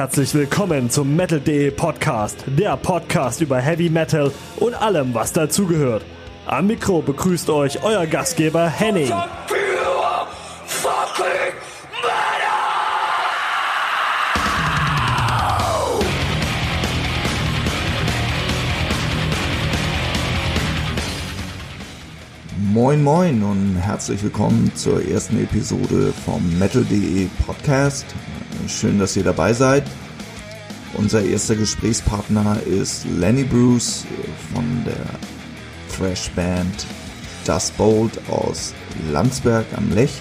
Herzlich willkommen zum Metal.de Podcast, der Podcast über Heavy Metal und allem, was dazugehört. Am Mikro begrüßt euch euer Gastgeber Henning. Moin Moin und herzlich willkommen zur ersten Episode vom Metal.de Podcast. Schön, dass ihr dabei seid. Unser erster Gesprächspartner ist Lenny Bruce von der Thrash-Band Dust Bolt aus Landsberg am Lech.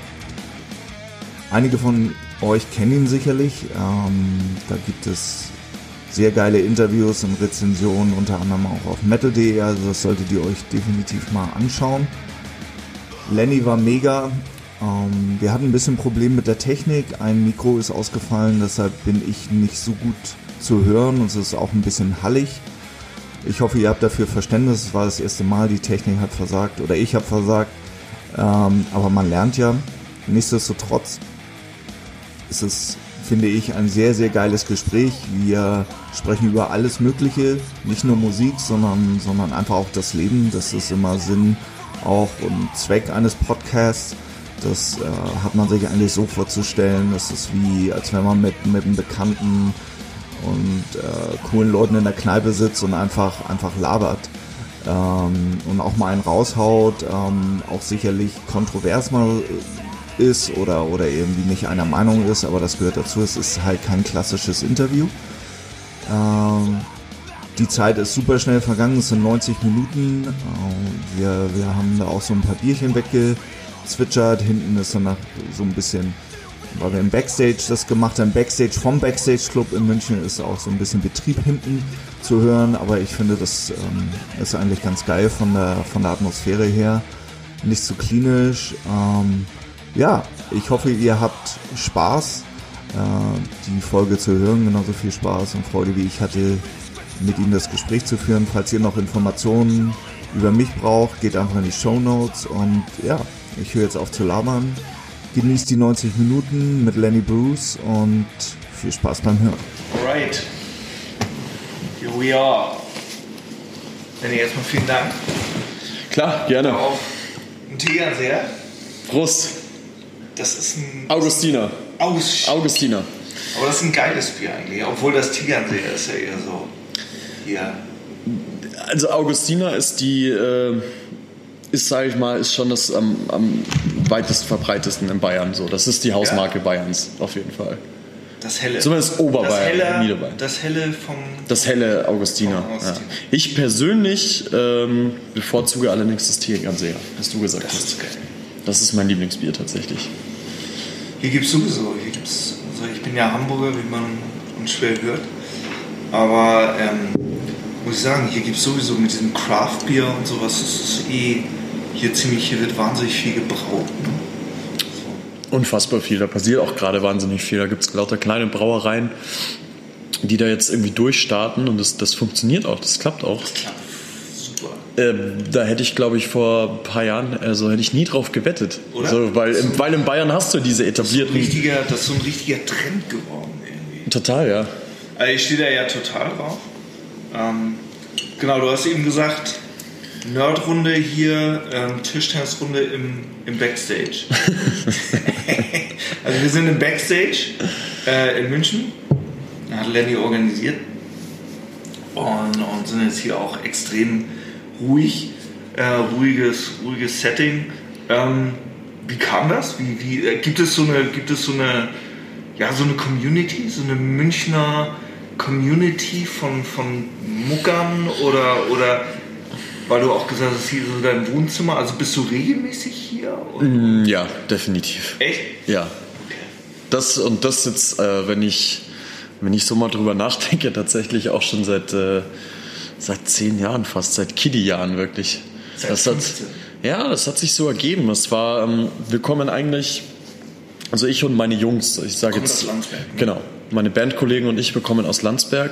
Einige von euch kennen ihn sicherlich. Ähm, da gibt es sehr geile Interviews und Rezensionen, unter anderem auch auf metal.de, also das solltet ihr euch definitiv mal anschauen. Lenny war mega. Ähm, wir hatten ein bisschen Problem mit der Technik. Ein Mikro ist ausgefallen, deshalb bin ich nicht so gut zu hören und es ist auch ein bisschen hallig. Ich hoffe, ihr habt dafür Verständnis. Es war das erste Mal, die Technik hat versagt oder ich habe versagt. Ähm, aber man lernt ja. Nichtsdestotrotz ist es, finde ich, ein sehr, sehr geiles Gespräch. Wir sprechen über alles Mögliche, nicht nur Musik, sondern, sondern einfach auch das Leben. Das ist immer Sinn auch und Zweck eines Podcasts. Das äh, hat man sich eigentlich so vorzustellen. Das ist wie, als wenn man mit, mit einem Bekannten und äh, coolen Leuten in der Kneipe sitzt und einfach, einfach labert. Ähm, und auch mal einen raushaut, ähm, auch sicherlich kontrovers mal ist oder, oder irgendwie nicht einer Meinung ist, aber das gehört dazu. Es ist halt kein klassisches Interview. Ähm, die Zeit ist super schnell vergangen, es sind 90 Minuten. Äh, wir, wir haben da auch so ein paar Bierchen weggezwitschert. Hinten ist danach so ein bisschen, weil wir im Backstage das gemacht haben, Backstage vom Backstage Club in München ist auch so ein bisschen Betrieb hinten zu hören. Aber ich finde, das ähm, ist eigentlich ganz geil von der, von der Atmosphäre her. Nicht zu klinisch. Ähm, ja, ich hoffe, ihr habt Spaß, äh, die Folge zu hören. Genauso viel Spaß und Freude, wie ich hatte, mit ihm das Gespräch zu führen. Falls ihr noch Informationen über mich braucht, geht einfach in die Show Notes und ja, ich höre jetzt auf zu labern. Genießt die 90 Minuten mit Lenny Bruce und viel Spaß beim Hören. Alright, here we are. Lenny, erstmal vielen Dank. Klar, gerne. Auf ein Tegernseher. Prost. Das ist ein Augustina. Aus. Augustina. Aber das ist ein geiles Bier eigentlich, obwohl das Tegernseher ist ja eher so hier. Also Augustina ist die, äh, ist sage ich mal, ist schon das am, am weitest verbreitesten in Bayern so. Das ist die Hausmarke Ja. Bayerns, auf jeden Fall. Das helle. Zumindest Oberbayern, das helle, Niederbayern. Das helle vom. Das helle Augustina. Von Ja. Ich persönlich ähm, bevorzuge allerdings das Tegernseher, was du gesagt Das hast. ist geil. Das ist mein Lieblingsbier tatsächlich. Hier gibt es sowieso, hier gibt's, also ich bin ja Hamburger, wie man uns schwer hört. Aber ähm, muss ich sagen, hier gibt es sowieso mit diesem Craft-Bier und sowas, das ist eh hier ziemlich, hier wird wahnsinnig viel gebraut. Ne? Unfassbar viel. Da passiert auch gerade wahnsinnig viel. Da gibt es lauter kleine Brauereien, die da jetzt irgendwie durchstarten und das, das funktioniert auch, das klappt auch. Klar, super. Ähm, da hätte ich, glaube ich, vor ein paar Jahren, also hätte ich nie drauf gewettet. Oder? So, weil, So- in, weil in Bayern hast du diese etablierten. richtiger, das ist so ein richtiger Trend geworden irgendwie. Total, ja. Also ich stehe da ja total drauf. Ähm, genau, du hast eben gesagt, Nerdrunde hier, ähm, Tischtennisrunde im, im Backstage. also wir sind im Backstage äh, in München, hat Lenny organisiert und, und sind jetzt hier auch extrem ruhig, äh, ruhiges, ruhiges Setting. Ähm, wie kam das? Wie, wie, äh, gibt es so eine, gibt es so eine, ja, so eine Community, so eine Münchner Community von, von Muckern oder, oder weil du auch gesagt hast, hier so dein Wohnzimmer, also bist du regelmäßig hier? Oder? Mm, Ja, definitiv. Echt? Ja. Das und das jetzt, äh, wenn ich wenn ich so mal drüber nachdenke, tatsächlich auch schon seit äh, seit zehn Jahren fast, seit Kiddie-Jahren wirklich. Seit das hat, 15. ja, das hat sich so ergeben. Es war, ähm, wir kommen eigentlich, also ich und meine Jungs, ich sage jetzt, aus Landsberg, ne? genau, meine Bandkollegen und ich, wir kommen aus Landsberg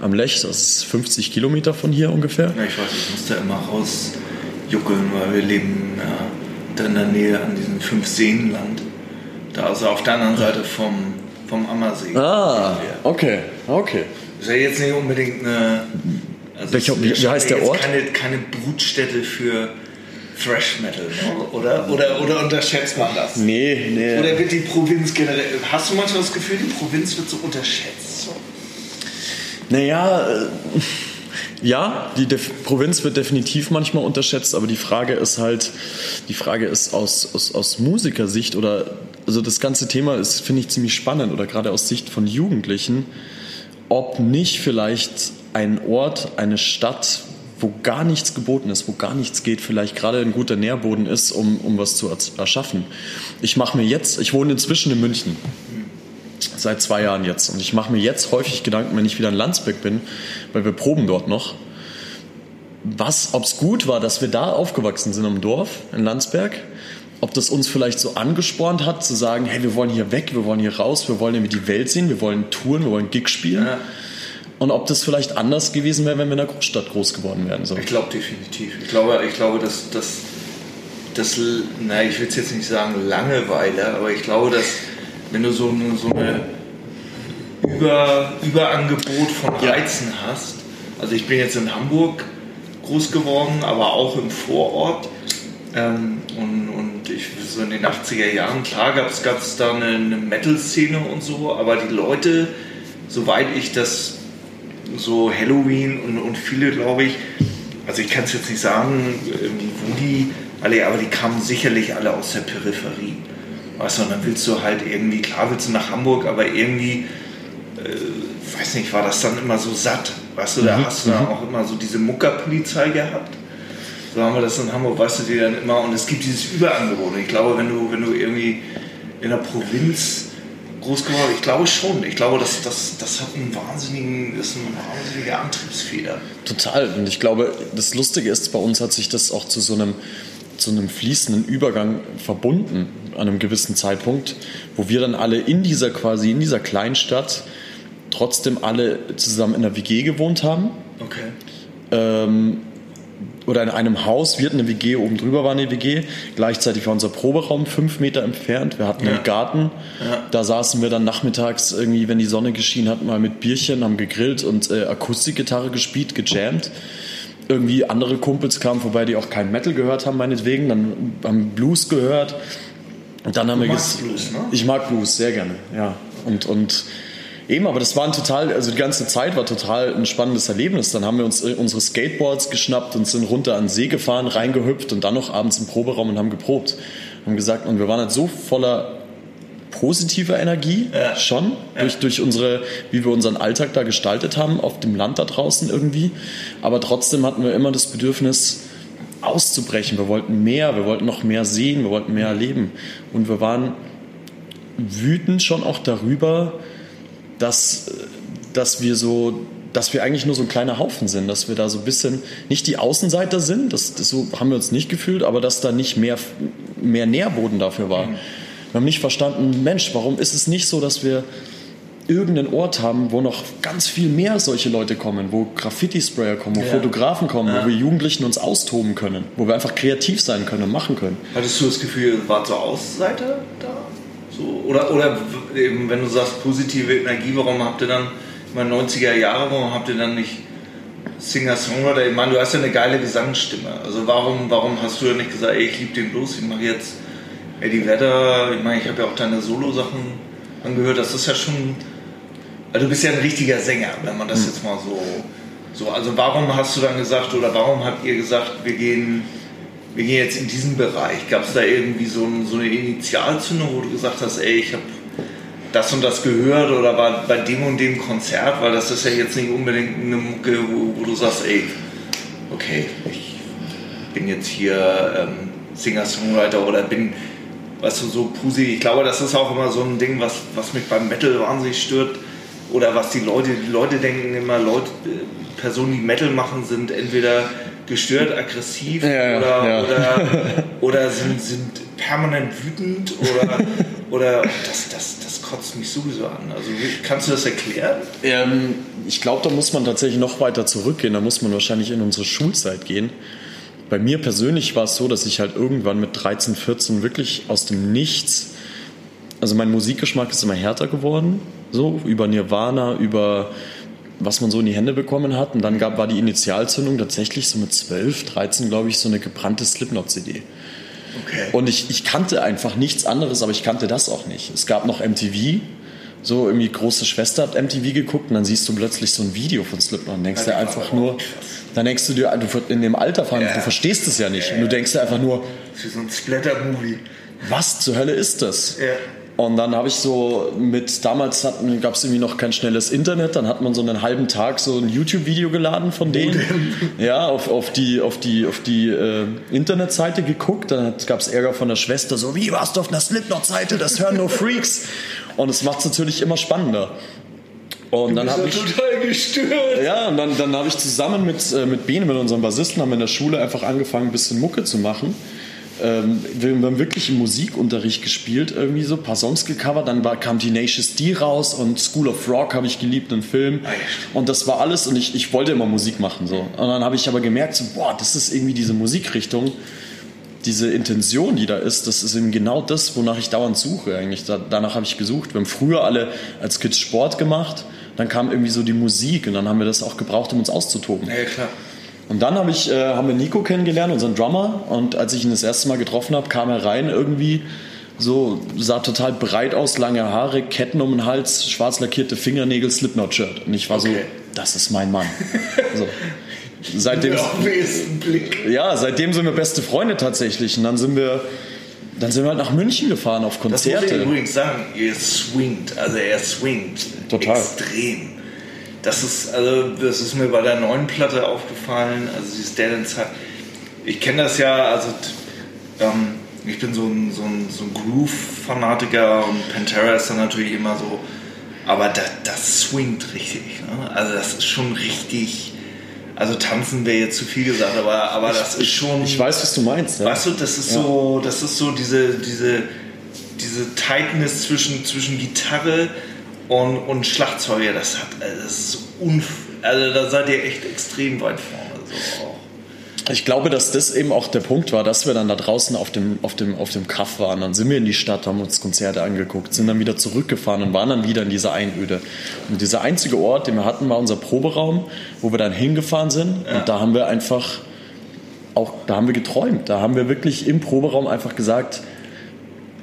am Lech, das ist 50 Kilometer von hier ungefähr. Ja, ich weiß, ich muss da immer rausjuckeln, weil wir leben äh, da in der Nähe an diesem Fünf-Seen-Land. Da also auf der anderen Seite vom, vom Ammersee. Ah, okay, okay. Ist ja jetzt nicht unbedingt eine. Also Welcher- wie- wie heißt der Ort? Keine, keine Brutstätte für Thrash Metal, ne? oder? Oder, oder unterschätzt man das? Nee, nee. Oder wird die Provinz generell. Hast du manchmal das Gefühl, die Provinz wird so unterschätzt? Naja, äh, ja, die Def Provinz wird definitiv manchmal unterschätzt, aber die Frage ist halt, die Frage ist aus, aus, aus Musikersicht oder, also das ganze Thema ist, finde ich, ziemlich spannend oder gerade aus Sicht von Jugendlichen, ob nicht vielleicht ein Ort, eine Stadt, wo gar nichts geboten ist, wo gar nichts geht, vielleicht gerade ein guter Nährboden ist, um, um was zu erschaffen. Ich mache mir jetzt, ich wohne inzwischen in München seit zwei Jahren jetzt. Und ich mache mir jetzt häufig Gedanken, wenn ich wieder in Landsberg bin, weil wir proben dort noch, was, ob es gut war, dass wir da aufgewachsen sind im Dorf in Landsberg, ob das uns vielleicht so angespornt hat, zu sagen, hey, wir wollen hier weg, wir wollen hier raus, wir wollen irgendwie die Welt sehen, wir wollen touren, wir wollen Gig spielen. Ja. Und ob das vielleicht anders gewesen wäre, wenn wir in einer Großstadt groß geworden wären. So. Ich glaube definitiv. Ich glaube, ich glaube, dass das, das, na, ich will es jetzt nicht sagen Langeweile, aber ich glaube, dass wenn du so eine, so eine Über, Überangebot von Ja. Reizen hast, also ich bin jetzt in Hamburg groß geworden, aber auch im Vorort. Ähm, und, und ich so in den 80er Jahren, klar gab es da eine, eine Metal-Szene und so, aber die Leute, soweit ich das so Halloween und, und viele, glaube ich, also ich kann es jetzt nicht sagen, irgendwie, wo die alle, aber die kamen sicherlich alle aus der Peripherie. Weißt du, und dann willst du halt irgendwie, klar willst du nach Hamburg, aber irgendwie, äh, weiß nicht, war das dann immer so satt. Weißt du, da hast du dann auch immer so diese Muckerpolizei gehabt. So haben wir das in Hamburg, weißt du, die dann immer, und es gibt dieses Überangebot. Und ich glaube, wenn du, wenn du irgendwie in der Provinz groß geworden ich glaube schon. Ich glaube, das, das, das hat einen wahnsinnigen, ist eine wahnsinnige Antriebsfeder. Total. Und ich glaube, das Lustige ist, bei uns hat sich das auch zu so einem, zu einem fließenden Übergang verbunden an einem gewissen Zeitpunkt, wo wir dann alle in dieser quasi, in dieser Kleinstadt trotzdem alle zusammen in einer WG gewohnt haben. Okay. Ähm, oder in einem Haus, wir hatten eine WG, oben drüber war eine WG, gleichzeitig war unser Proberaum fünf Meter entfernt, wir hatten Ja. einen Garten, Ja. da saßen wir dann nachmittags irgendwie, wenn die Sonne geschienen hat, mal mit Bierchen, haben gegrillt und äh, Akustikgitarre gespielt, gejammt. Irgendwie andere Kumpels kamen vorbei, die auch kein Metal gehört haben, meinetwegen, dann haben Blues gehört. Und dann haben Du wir magst Blues, ne? Ich mag Blues, sehr gerne, ja. Und, und eben, aber das war ein total, also die ganze Zeit war total ein spannendes Erlebnis. Dann haben wir uns äh, unsere Skateboards geschnappt und sind runter an den See gefahren, reingehüpft und dann noch abends im Proberaum und haben geprobt. Haben gesagt, und wir waren halt so voller positiver Energie Ja. schon durch, durch unsere, wie wir unseren Alltag da gestaltet haben auf dem Land da draußen irgendwie. Aber trotzdem hatten wir immer das Bedürfnis auszubrechen. Wir wollten mehr, wir wollten noch mehr sehen, wir wollten mehr erleben. Und wir waren wütend schon auch darüber, dass, dass wir so, dass wir eigentlich nur so ein kleiner Haufen sind, dass wir da so ein bisschen nicht die Außenseiter sind, das, das so haben wir uns nicht gefühlt, aber dass da nicht mehr, mehr Nährboden dafür war. Wir haben nicht verstanden, Mensch, warum ist es nicht so, dass wir irgendeinen Ort haben, wo noch ganz viel mehr solche Leute kommen, wo Graffiti-Sprayer kommen, wo Ja. Fotografen kommen, wo wir Jugendlichen uns austoben können, wo wir einfach kreativ sein können und machen können. Hattest du das Gefühl, ihr wart so Außenseiter da? So, oder, oder eben, wenn du sagst positive Energie, warum habt ihr dann, ich meine 90er Jahre, warum habt ihr dann nicht Singer-Songwriter? Ich meine, du hast ja eine geile Gesangsstimme. Also warum, warum hast du ja nicht gesagt, ey, ich liebe den Blues, ich mache jetzt Eddie Vedder, ich meine, ich habe ja auch deine Solo-Sachen angehört, das ist ja schon, also du bist ja ein richtiger Sänger, wenn man das jetzt mal so, so, also warum hast du dann gesagt, oder warum habt ihr gesagt, wir gehen wir gehen jetzt in diesen Bereich. Gab es da irgendwie so, ein, so eine Initialzündung, wo du gesagt hast, ey, ich habe das und das gehört oder war bei dem und dem Konzert, weil das ist ja jetzt nicht unbedingt eine Mucke, wo, wo du sagst, ey, okay, ich bin jetzt hier ähm, Singer-Songwriter oder bin, weißt du, so Pusi. Ich glaube, das ist auch immer so ein Ding, was, was mich beim Metal wahnsinnig stört. Oder was die Leute, die Leute denken immer, Leute, äh, Personen, die Metal machen, sind entweder gestört, aggressiv Ja, oder, ja. oder, oder sind, sind permanent wütend oder, oder das, das, das kotzt mich sowieso an. Also kannst du das erklären? Ähm, ich glaube, da muss man tatsächlich noch weiter zurückgehen. Da muss man wahrscheinlich in unsere Schulzeit gehen. Bei mir persönlich war es so, dass ich halt irgendwann mit 13, 14 wirklich aus dem Nichts, also mein Musikgeschmack ist immer härter geworden, so über Nirvana, über was man so in die Hände bekommen hat. Und dann gab, war die Initialzündung tatsächlich so mit 12, 13, glaube ich, so eine gebrannte Slipknot-CD. Okay. Und ich, ich kannte einfach nichts anderes, aber ich kannte das auch nicht. Es gab noch MTV, so irgendwie große Schwester hat MTV geguckt und dann siehst du plötzlich so ein Video von Slipknot und denkst dir einfach nur, dann denkst du dir, du in dem Alter, allem, Ja. du verstehst es ja nicht. Und du denkst dir einfach nur, Das ist wie so ein Splatter-Movie. was zur Hölle ist das? Und dann habe ich so mit, damals gab es irgendwie noch kein schnelles Internet, dann hat man so einen halben Tag so ein YouTube-Video geladen von denen. Ja, auf, auf die, auf die, auf die äh, Internetseite geguckt, dann gab es Ärger von der Schwester, so wie warst du auf einer Slipknot-Seite, das hören nur Freaks. Und es macht es natürlich immer spannender. Und dann habe ich... total gestört. Ja, und dann, dann habe ich zusammen mit, äh, mit Bene, mit unserem Bassisten, haben wir in der Schule einfach angefangen, ein bisschen Mucke zu machen. Ähm, wir haben wirklich im Musikunterricht gespielt, irgendwie so ein paar Songs gecovert. Dann war, kam Tenacious D raus und School of Rock habe ich geliebt, einen Film. Ah. Und das war alles und ich, ich wollte immer Musik machen. So. Und dann habe ich aber gemerkt, so, boah, das ist irgendwie diese Musikrichtung, diese Intention, die da ist, das ist eben genau das, wonach ich dauernd suche eigentlich. Da, danach habe ich gesucht. Wir haben früher alle als Kids Sport gemacht, dann kam irgendwie so die Musik und dann haben wir das auch gebraucht, um uns auszutoben. Ja, klar. Und dann habe ich, äh, haben wir Nico kennengelernt, unseren Drummer. Und als ich ihn das erste Mal getroffen habe, kam er rein irgendwie so, sah total breit aus, lange Haare, Ketten um den Hals, schwarz lackierte Fingernägel, Slipknot-Shirt. Und ich war so, Okay. das ist mein Mann. so. Seitdem, ja, seitdem sind wir beste Freunde tatsächlich. Und dann sind wir, dann sind wir halt nach München gefahren auf Das muss ich Konzerte. übrigens sagen, ihr swingt, also er swingt Total. extrem. Das ist, also das ist mir bei der neuen Platte aufgefallen, also dieses Dead Inside. Ich kenne das ja, also ähm, ich bin so ein, so ein, so ein Groove-Fanatiker und Pantera ist dann natürlich immer so, aber das, das swingt richtig. Ne? Also das ist schon richtig, also tanzen wäre jetzt zu viel gesagt, aber, aber das ist schon... Ich weiß, was du meinst. Ja. Weißt du, das ist Ja. so, das ist so diese, diese, diese Tightness zwischen, zwischen Gitarre und, und Schlagzeuger, das hat, also das ist so unf also da seid ihr echt extrem weit vorne. So auch. Ich glaube, dass das eben auch der Punkt war, dass wir dann da draußen auf dem, auf dem, auf dem Kaff waren. Dann sind wir in die Stadt, haben uns Konzerte angeguckt, sind dann wieder zurückgefahren und waren dann wieder in dieser Einöde. Und dieser einzige Ort, den wir hatten, war unser Proberaum, wo wir dann hingefahren sind. Und da haben wir einfach auch, da haben wir geträumt. Da haben wir wirklich im Proberaum einfach gesagt,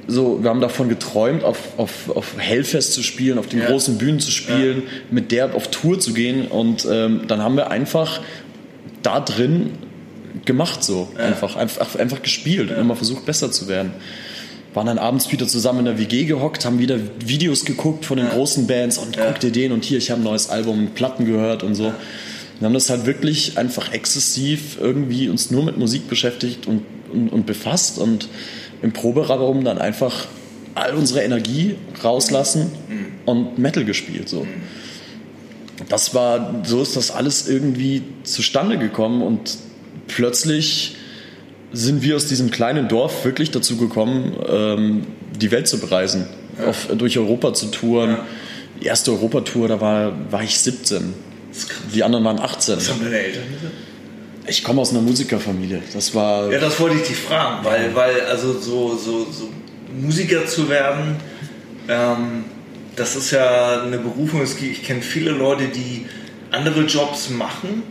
so, wir haben davon geträumt, auf, auf, auf Hellfest zu spielen, auf den Ja. großen Bühnen zu spielen, mit der auf Tour zu gehen. Und ähm, dann haben wir einfach da drin gemacht so. Einfach, einfach, einfach gespielt und immer versucht, besser zu werden. Waren dann abends wieder zusammen in der WG gehockt, haben wieder Videos geguckt von den großen Bands und guck dir den und hier, ich habe ein neues Album, Platten gehört und so. Wir haben das halt wirklich einfach exzessiv irgendwie uns nur mit Musik beschäftigt und, und, und befasst und im Proberaum dann einfach all unsere Energie rauslassen und Metal gespielt so. Das war, so ist das alles irgendwie zustande gekommen und plötzlich sind wir aus diesem kleinen Dorf wirklich dazu gekommen, ähm, die Welt zu bereisen, auf, durch Europa zu touren. Die erste Europatour, da war, war ich 17. Das ist krass. Die anderen waren 18. Was haben deine Eltern gesagt? Ich komme aus einer Musikerfamilie. Das war. Ja, das wollte ich dich fragen, weil, weil also so, so, so Musiker zu werden, ähm, das ist ja eine Berufung. Ich kenne viele Leute, die andere Jobs machen,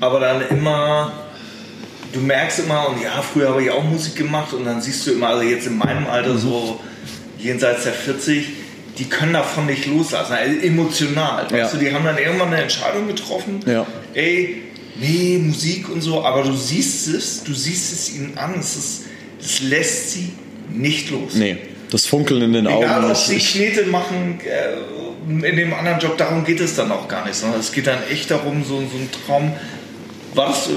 aber dann immer, du merkst immer, und ja, früher habe ich auch Musik gemacht und dann siehst du immer, also jetzt in meinem Alter so jenseits der 40, die können davon nicht loslassen, also emotional. Ja. Weißt du, die haben dann irgendwann eine Entscheidung getroffen, Ja. ey, nee, Musik und so, aber du siehst es, du siehst es ihnen an, es, ist, es lässt sie nicht los. Nee, das Funkeln in den Egal, Augen. ob Ich, sie Knete machen äh, in dem anderen Job, darum geht es dann auch gar nicht, sondern es geht dann echt darum, so, so ein Traum. Was,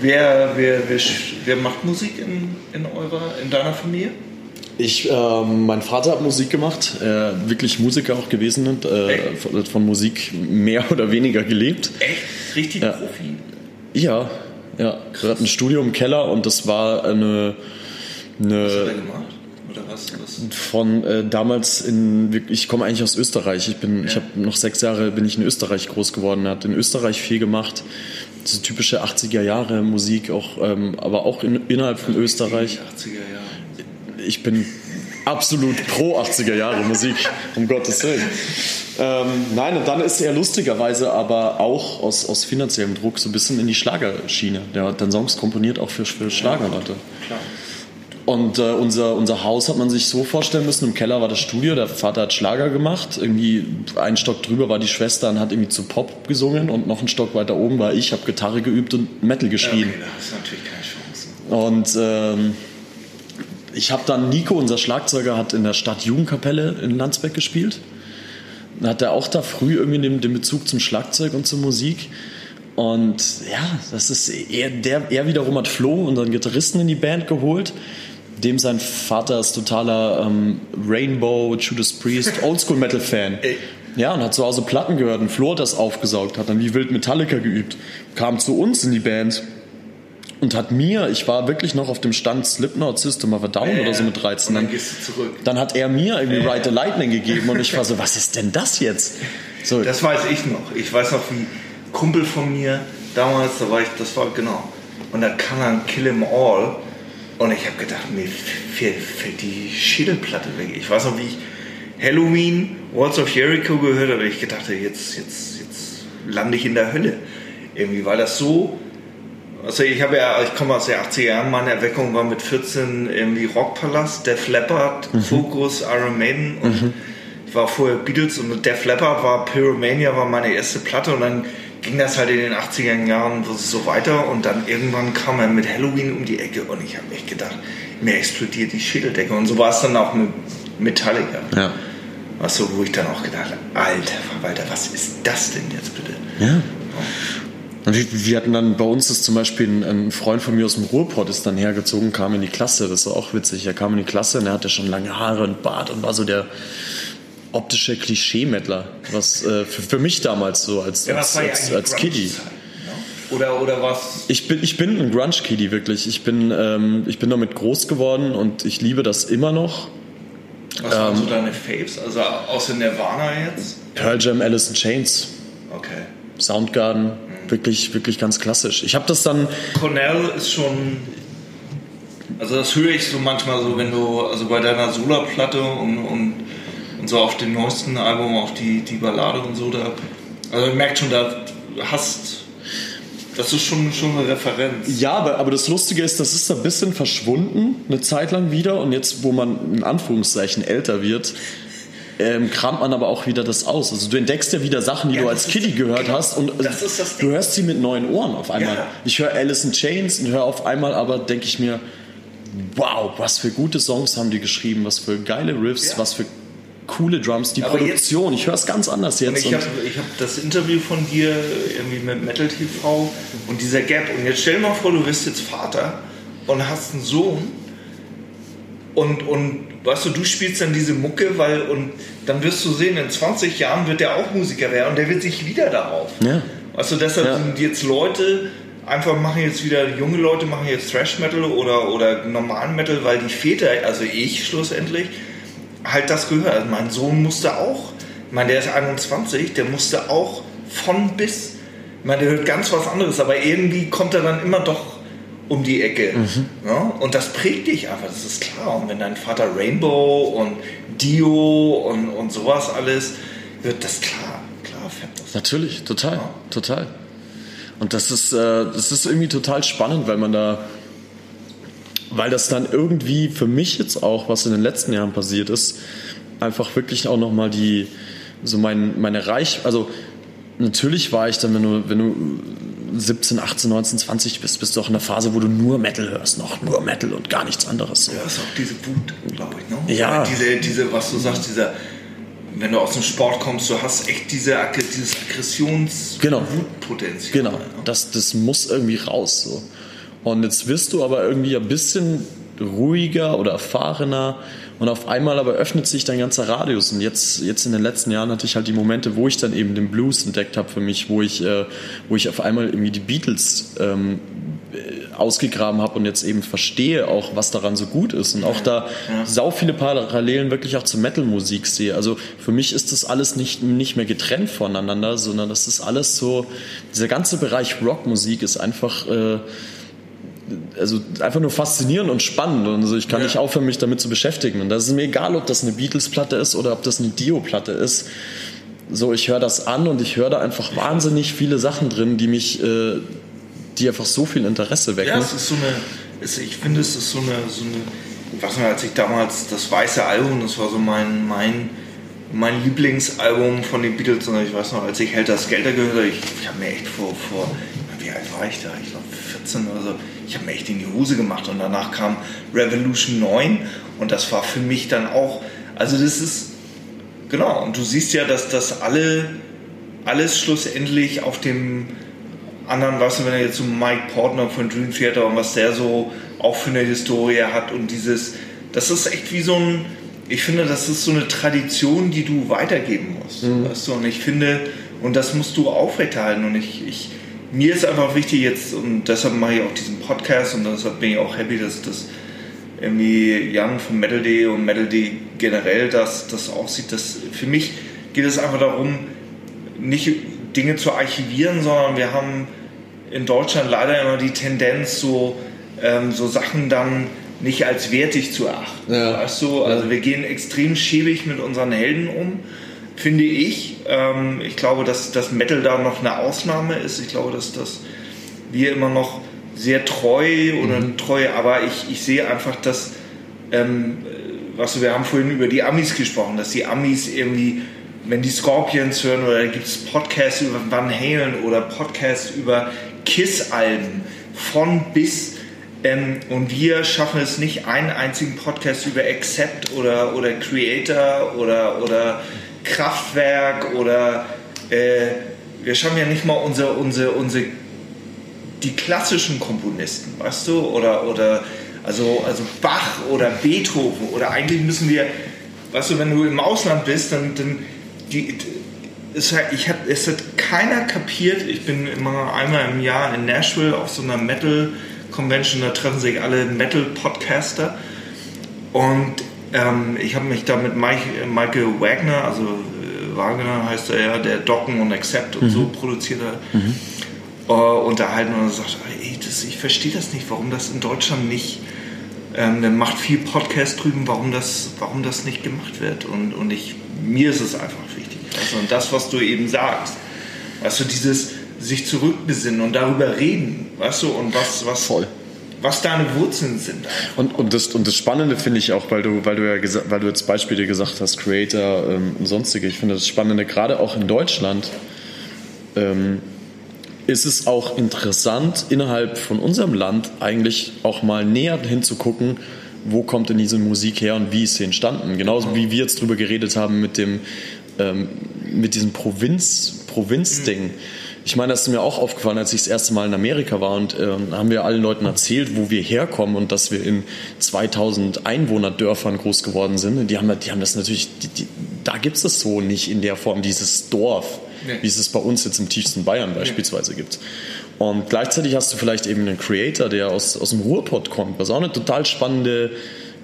wer, wer, wer, wer macht Musik in, in, eurer, in deiner Familie? Ich, ähm, mein Vater hat Musik gemacht, äh, wirklich Musiker auch gewesen und äh, von, von Musik mehr oder weniger gelebt. Echt? Richtig Ja. Profi? Ja, ja. Hat ein Studio im Keller und das war eine, Was hat er eine gemacht? Oder was? was? von äh, damals in, ich komme eigentlich aus Österreich. Ich bin, ich habe noch sechs Jahre bin ich in Österreich groß geworden. Er hat in Österreich viel gemacht. Diese typische 80er Jahre Musik, auch, ähm, aber auch in, innerhalb von Österreich. Die 80er Jahre. Ich bin absolut pro 80er Jahre Musik, um Gottes Willen. Ähm, nein, und dann ist er lustigerweise aber auch aus, aus finanziellem Druck so ein bisschen in die Schlagerschiene. Der hat dann Songs komponiert, auch für, für Schlagerleute. Klar. Und äh, unser, unser Haus hat man sich so vorstellen müssen, im Keller war das Studio, der Vater hat Schlager gemacht, irgendwie einen Stock drüber war die Schwester und hat irgendwie zu Pop gesungen und noch einen Stock weiter oben war ich, habe Gitarre geübt und Metal geschrien. Okay, da hast du natürlich keine Chance. Und ähm, ich habe dann, Nico, unser Schlagzeuger, hat in der Stadtjugendkapelle in Landsberg gespielt. Dann hat er auch da früh irgendwie den, den Bezug zum Schlagzeug und zur Musik. Und ja, das ist er, der, er wiederum hat Flo, unseren Gitarristen, in die Band geholt. Dem sein Vater ist totaler ähm, Rainbow, Judas Priest, Oldschool-Metal-Fan. Ey. Ja, und hat zu Hause Platten gehört und Flo hat das aufgesaugt, hat dann wie wild Metallica geübt, kam zu uns in die Band und hat mir, ich war wirklich noch auf dem Stand Slipknot System of a Down oder so mit 13, Und dann dann, gehst du zurück. dann hat er mir irgendwie Ride the Lightning gegeben und ich war so, was ist denn das jetzt? So, Das weiß ich noch. Ich weiß noch, wie Kumpel von mir damals, da war ich, das war genau. Und da kam dann Kill 'Em All. Und ich habe gedacht, mir fällt, fällt die Schädelplatte weg. Ich weiß noch, wie ich Halloween, Walls of Jericho gehört habe. Ich gedacht, jetzt, jetzt, jetzt lande ich in der Hölle. Irgendwie, weil das so. Also ich habe ja, ich komme aus den 80er Jahren, meine Erweckung war mit 14 irgendwie Rockpalast, Def Leppard, Focus, Iron Maiden und ich war vorher Beatles und Def Leppard war Pyromania war meine erste Platte und dann ging das halt in den 80er Jahren so weiter und dann irgendwann kam er mit Halloween um die Ecke und ich habe echt gedacht, mir explodiert die Schädeldecke und so war es dann auch mit Metallica. ja. Du, wo ich dann auch gedacht habe, alter Verwalter, was ist das denn jetzt bitte? Ja. Und wir, hatten dann bei uns ist zum Beispiel ein, ein Freund von mir aus dem Ruhrpott ist dann hergezogen, kam in die Klasse. Das war auch witzig. Er kam in die Klasse und er hatte schon lange Haare und Bart und war so der optische Klischee-Mettler, was äh, für, für mich damals so als, als, als, als Kiddie. Ne? Oder, oder was? Ich bin, ich bin ein Grunge-Kiddie, wirklich. Ich bin, ähm, ich bin damit groß geworden und ich liebe das immer noch. Was waren Ähm. so deine Faves? Also außer Nirvana jetzt? Pearl Jam, Alice in Chains, Okay. Soundgarden, wirklich, wirklich ganz klassisch. Ich habe das dann, Cornell ist schon. Also das höre ich so manchmal so, wenn du, also bei deiner Solarplatte und, und, und so auf dem neuesten Album, auf die, die Ballade und so, da. Also man merkt schon, da hast. Das ist schon, schon eine Referenz. ja, aber, aber das Lustige ist, das ist ein bisschen verschwunden, eine Zeit lang wieder. Und jetzt, wo man in Anführungszeichen älter wird, ähm, kramt man aber auch wieder das aus. Also du entdeckst ja wieder Sachen, die Ja, du als Kiddie gehört genau, hast und das ist das du hörst sie mit neuen Ohren auf einmal. Ja. Ich höre Alice in Chains und höre auf einmal aber, denke ich mir, wow, was für gute Songs haben die geschrieben, was für geile Riffs, Ja. was für coole Drums, die Aber Produktion, ich höre es ganz anders jetzt. ich habe hab das Interview von dir irgendwie mit Metal TV und dieser Gap. Und jetzt stell dir mal vor, du bist jetzt Vater und hast einen Sohn und, und weißt du, du spielst dann diese Mucke, weil und dann wirst du sehen, in 20 Jahren wird der auch Musiker werden und der wird sich wieder darauf. Ja. Weißt du, deshalb Ja. sind jetzt Leute einfach machen jetzt wieder, junge Leute machen jetzt Thrash Metal oder, oder normalen Metal, weil die Väter, also ich schlussendlich, halt das gehört. Also mein Sohn musste auch, ich meine, der ist 21, der musste auch von bis, ich meine, der hört ganz was anderes, aber irgendwie kommt er dann immer doch um die Ecke. Ja? Und das prägt dich einfach, das ist klar. Und wenn dein Vater Rainbow und Dio und, und sowas alles, wird das klar, klar fährt das. Natürlich, total, total. Und das ist, äh, das ist irgendwie total spannend, weil man da, weil das dann irgendwie für mich jetzt auch, was in den letzten Jahren passiert ist, einfach wirklich auch nochmal die, so mein, meine Reich, also natürlich war ich dann, wenn du, wenn du 17, 18, 19, 20 bist, bist du auch in der Phase, wo du nur Metal hörst, noch nur Metal und gar nichts anderes. Ja, ist auch diese Wut, glaube ich. Ne? Ja. Diese, diese, was du sagst, dieser, wenn du aus dem Sport kommst, du hast echt diese, dieses Aggressions- Genau. Wutpotenzial. Genau, Ne? das, das muss irgendwie raus. So. Und jetzt wirst du aber irgendwie ein bisschen ruhiger oder erfahrener Und auf einmal aber öffnet sich dein ganzer Radius. Und jetzt, jetzt in den letzten Jahren hatte ich halt die Momente, wo ich dann eben den Blues entdeckt habe für mich, wo ich, äh, wo ich auf einmal irgendwie die Beatles ähm, ausgegraben habe und jetzt eben verstehe auch, was daran so gut ist und auch da ja. sau viele Parallelen wirklich auch zur Metal-Musik sehe. Also für mich ist das alles nicht, nicht mehr getrennt voneinander, sondern das ist alles so, dieser ganze Bereich Rockmusik ist einfach, äh, also einfach nur faszinierend und spannend und also ich kann ja. nicht aufhören, mich damit zu beschäftigen und das ist mir egal, ob das eine Beatles-Platte ist oder ob das eine Dio-Platte ist. So, ich höre das an und ich höre da einfach wahnsinnig viele Sachen drin, die mich, äh, die einfach so viel Interesse wecken. Ja, es ist so eine, es, ich finde, es ist so eine, so eine, ich weiß nicht, als ich damals das weiße Album, das war so mein, mein, mein Lieblingsalbum von den Beatles, und ich weiß noch, als ich Helter Skelter gehört habe, ich, ich habe mir echt vor, vor, wie alt war ich da? Ich glaube 14 oder so, ich habe mir echt in die Hose gemacht und danach kam Revolution 9 und das war für mich dann auch, also das ist, genau, und du siehst ja, dass das alle, alles schlussendlich auf dem anderen, weißt du, wenn er jetzt so Mike Portner von Dream Theater und was der so auch für eine Historie hat und dieses, das ist echt wie so ein, ich finde, das ist so eine Tradition, die du weitergeben musst, mhm. weißt du, und ich finde, und das musst du aufrechterhalten und ich, ich, mir ist einfach wichtig jetzt, und deshalb mache ich auch diesen Podcast und deshalb bin ich auch happy, dass das irgendwie Jan von Metal.de und Metal.de generell das, das auch sieht, dass für mich geht es einfach darum, nicht Dinge zu archivieren, sondern wir haben in Deutschland leider immer die Tendenz, so, ähm, so Sachen dann nicht als wertig zu erachten. Ja. Weißt du? Also ja. wir gehen extrem schäbig mit unseren Helden um, finde ich. Ähm, ich glaube, dass das Metal da noch eine Ausnahme ist. Ich glaube, dass das wir immer noch sehr treu oder mhm. treu, aber ich, ich sehe einfach, dass ähm, was wir haben vorhin über die Amis gesprochen, dass die Amis irgendwie wenn die Scorpions hören oder da gibt es Podcasts über Van Halen oder Podcasts über Kiss-Alben von bis ähm, und wir schaffen es nicht, einen einzigen Podcast über Accept oder, oder Creator oder, oder Kraftwerk oder äh, wir schaffen ja nicht mal unsere, unsere, unsere die klassischen Komponisten, weißt du, oder, oder also, also Bach oder Beethoven oder eigentlich müssen wir, weißt du, wenn du im Ausland bist, dann, dann die, es, ich hab, es hat keiner kapiert. Ich bin immer einmal im Jahr in Nashville auf so einer Metal Convention, da treffen sich alle Metal Podcaster. Und ähm, ich habe mich da mit Mike, Michael Wagner, also äh, Wagner heißt er ja, der Docken und Accept und mhm. so produziert hat, mhm. äh, unterhalten und er sagt, ey, das, ich verstehe das nicht, warum das in Deutschland nicht, ähm, der macht viel Podcast drüben, warum das, warum das nicht gemacht wird. Und, und ich, mir ist es einfach also, und das, was du eben sagst, weißt du, dieses sich zurückbesinnen und darüber reden, weißt du, und was, was, Voll. Was deine Wurzeln sind. Und, und, das, und das Spannende finde ich auch, weil du, weil du ja weil du jetzt Beispiele gesagt hast, Creator ähm, und sonstige, ich finde das Spannende, gerade auch in Deutschland, ähm, ist es auch interessant, innerhalb von unserem Land eigentlich auch mal näher hinzugucken, wo kommt denn diese Musik her und wie ist sie entstanden. Genauso wie wir jetzt drüber geredet haben mit dem, ähm, mit diesem Provinz, Provinzding. Mhm. Ich meine, das ist mir auch aufgefallen, als ich das erste Mal in Amerika war und äh, haben wir allen Leuten erzählt, wo wir herkommen und dass wir in 2000 Einwohnerdörfern groß geworden sind. Die haben, die haben das natürlich, die, die, da gibt es das so nicht in der Form, dieses Dorf, nee. wie es es bei uns jetzt im tiefsten Bayern beispielsweise nee. gibt. Und gleichzeitig hast du vielleicht eben einen Creator, der aus, aus dem Ruhrpott kommt, was auch eine total spannende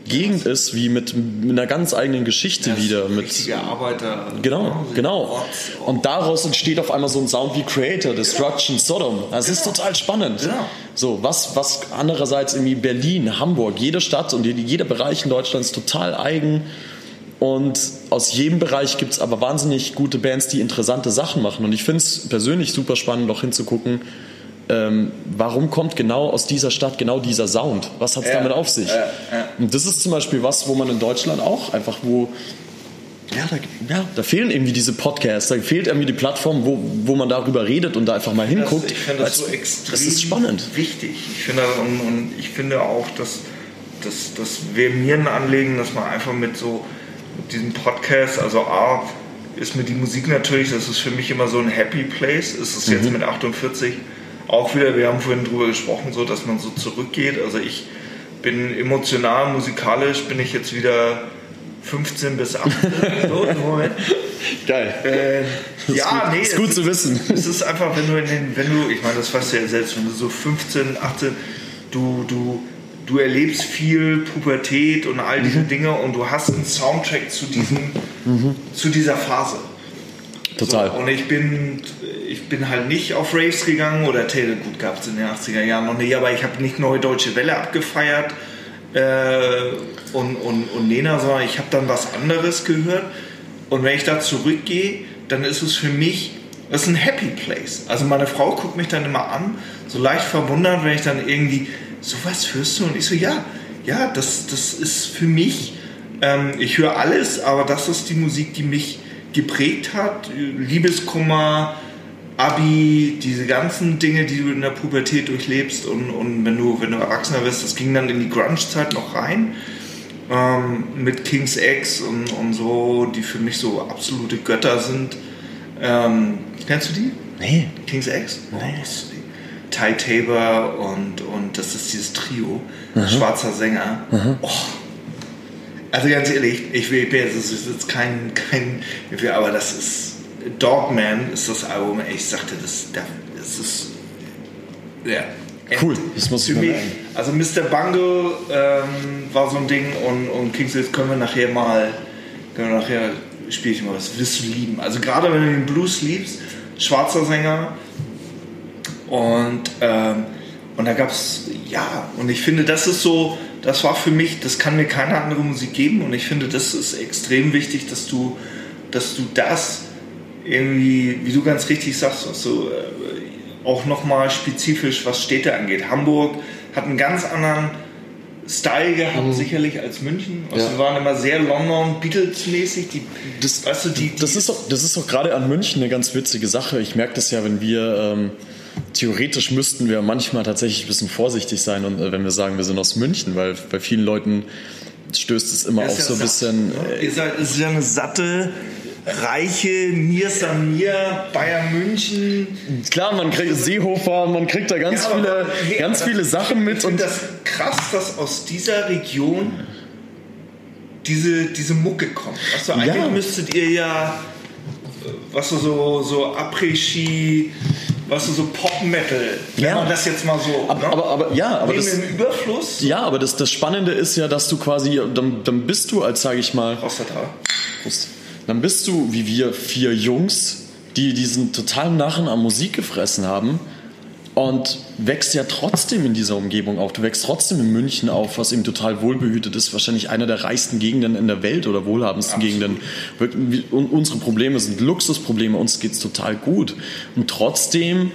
Gegend ist, wie mit, mit einer ganz eigenen Geschichte ja, wieder. Mit Arbeiter. Genau, genau. Und daraus entsteht auf einmal so ein Sound wie Creator, Destruction, Sodom. Das genau. ist total spannend. Genau. So, was, was andererseits irgendwie Berlin, Hamburg, jede Stadt und jeder Bereich in Deutschland ist total eigen. Und aus jedem Bereich gibt es aber wahnsinnig gute Bands, die interessante Sachen machen. Und ich finde es persönlich super spannend, auch hinzugucken, ähm, warum kommt genau aus dieser Stadt genau dieser Sound? Was hat es ja, damit auf sich? Ja, ja. Und das ist zum Beispiel was, wo man in Deutschland auch einfach, wo ja da, ja, da fehlen irgendwie diese Podcasts, da fehlt irgendwie die Plattform, wo, wo man darüber redet und da einfach mal hinguckt. Das, ich finde das so extrem das ist spannend. wichtig. Ich finde, und, und ich finde auch, dass, dass, dass wir mir ein Anliegen, dass man einfach mit so mit diesem Podcast, also A, ist mir die Musik natürlich, das ist für mich immer so ein Happy Place. Ist es mhm. jetzt mit 48 auch wieder, wir haben vorhin drüber gesprochen, so dass man so zurückgeht. Also ich bin emotional, musikalisch bin ich jetzt wieder 15 bis 18. so. Geil. Äh, ja, gut. nee. Ist gut es zu wissen. Es ist einfach, wenn du in den, wenn du, ich meine, das weißt du ja selbst, wenn du so 15, 18, du, du, du erlebst viel Pubertät und all Mhm. diese Dinge und du hast einen Soundtrack zu diesem, zu dieser Phase. Total. So, und ich bin, ich bin halt nicht auf Raves gegangen oder Taylor, gut gab es in den 80er Jahren noch nicht, aber ich habe nicht Neue Deutsche Welle abgefeiert äh, und, und, und Nena, sondern ich habe dann was anderes gehört. Und wenn ich da zurückgehe, dann ist es für mich, das ist ein Happy Place. Also meine Frau guckt mich dann immer an, so leicht verwundert, wenn ich dann irgendwie, sowas hörst du? Und ich so, ja, ja, das, das ist für mich, ähm, ich höre alles, aber das ist die Musik, die mich geprägt hat. Liebeskummer, Abi, diese ganzen Dinge, die du in der Pubertät durchlebst und, und wenn, du, wenn du Erwachsener wirst, das ging dann in die Grunge-Zeit noch rein. Ähm, mit King's X und, und so, die für mich so absolute Götter sind. Ähm, kennst du die? Nee. King's X? Nee. die. Ty Tabor und, und das ist dieses Trio, schwarzer Sänger. Oh. Also ganz ehrlich, ich will, jetzt, das ist jetzt kein, kein, aber das ist, Dogman ist das Album, ich sagte, das, das ist, ja. Cool, das muss ich mir also Mr. Bungle ähm, war so ein Ding und, und King's X können wir nachher mal, können wir nachher spiele ich mal was, wirst du lieben. Also gerade wenn du den Blues liebst, schwarzer Sänger und, ähm, und da gab es, ja, und ich finde, das ist so, das war für mich, das kann mir keine andere Musik geben und ich finde, das ist extrem wichtig, dass du, dass du das irgendwie, wie du ganz richtig sagst, was so, äh, auch nochmal spezifisch, was Städte angeht. Hamburg hat einen ganz anderen Style gehabt, sicherlich als München. Also Ja. Wir waren immer sehr London Beatles-mäßig. Die, Das, weißt du, die, die, das ist doch, das ist doch gerade an München eine ganz witzige Sache. Ich merke das ja, wenn wir ähm, theoretisch müssten wir manchmal tatsächlich ein bisschen vorsichtig sein und äh, wenn wir sagen, wir sind aus München, weil bei vielen Leuten stößt es immer auf ja so ein bisschen. ne? äh, Ihr seid, es ist ja eine satte, reiche Mir Samir, Bayern München. Klar, man kriegt Seehofer, man kriegt da ganz Ja, viele, nee, ganz viele Sachen Ich mit und finde das krass, dass aus dieser Region diese, diese Mucke kommt. Du, eigentlich Ja. müsstet ihr ja, äh, was so, so Après-Ski, was du so Pop-Metal, wenn Ja. man das jetzt mal so. aber, ne? aber, aber ja, aber das, dem Überfluss ja, aber das, das Spannende ist ja, dass du quasi, dann, dann bist du als, sage ich mal, Tat. Prost. Dann bist du, wie wir vier Jungs, die diesen totalen Narren an Musik gefressen haben und wächst ja trotzdem in dieser Umgebung auf. Du wächst trotzdem in München auf, was eben total wohlbehütet ist. Wahrscheinlich einer der reichsten Gegenden in der Welt oder wohlhabendsten Gegenden. Und unsere Probleme sind Luxusprobleme, uns geht's total gut. Und trotzdem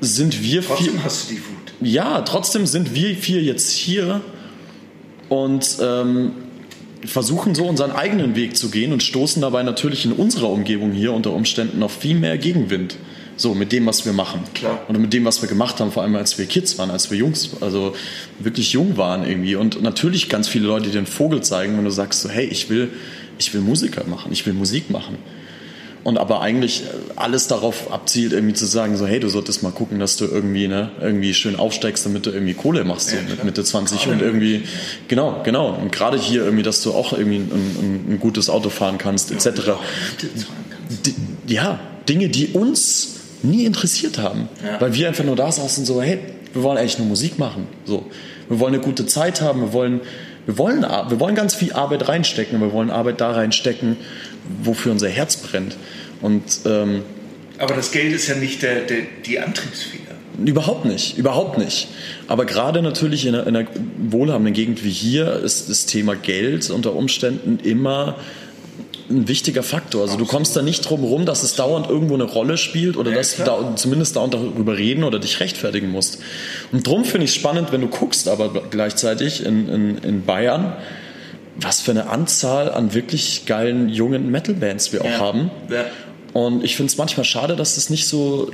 sind wir vier... Trotzdem hast du die Wut. Ja, trotzdem sind wir vier jetzt hier und ähm, versuchen so unseren eigenen Weg zu gehen und stoßen dabei natürlich in unserer Umgebung hier unter Umständen auf viel mehr Gegenwind. So, mit dem, was wir machen. Klar. Oder mit dem, was wir gemacht haben, vor allem als wir Kids waren, als wir Jungs, also wirklich jung waren irgendwie. Und natürlich ganz viele Leute, die den Vogel zeigen, wenn du sagst so, hey, ich will, ich will Musiker machen, ich will Musik machen. Und aber eigentlich alles darauf abzielt, irgendwie zu sagen, so, hey, du solltest mal gucken, dass du irgendwie, ne, irgendwie schön aufsteigst, damit du irgendwie Kohle machst, so mit Mitte 20 und irgendwie, genau, genau. Und gerade hier irgendwie, dass du auch irgendwie ein, ein, ein gutes Auto fahren kannst, etc. D- Ja, Dinge, die uns nie interessiert haben. Ja. Weil wir einfach nur da saßen so, hey, wir wollen eigentlich nur Musik machen. So. Wir wollen eine gute Zeit haben, wir wollen, wir wollen, wir wollen ganz viel Arbeit reinstecken, wir wollen Arbeit da reinstecken, wofür unser Herz brennt. Und ähm, Aber das Geld ist ja nicht der, der, die Antriebsfeder. Überhaupt nicht, überhaupt nicht. Aber gerade natürlich in einer, in einer wohlhabenden Gegend wie hier ist das Thema Geld unter Umständen immer ein wichtiger Faktor. Also du kommst da nicht drum rum, dass es dauernd irgendwo eine Rolle spielt oder Ja, dass du klar. da, zumindest dauernd darüber reden oder dich rechtfertigen musst. Und drum finde ich es spannend, wenn du guckst, aber gleichzeitig in, in, in Bayern, was für eine Anzahl an wirklich geilen jungen Metal-Bands wir auch Ja. haben. Ja. Und ich finde es manchmal schade, dass das nicht so,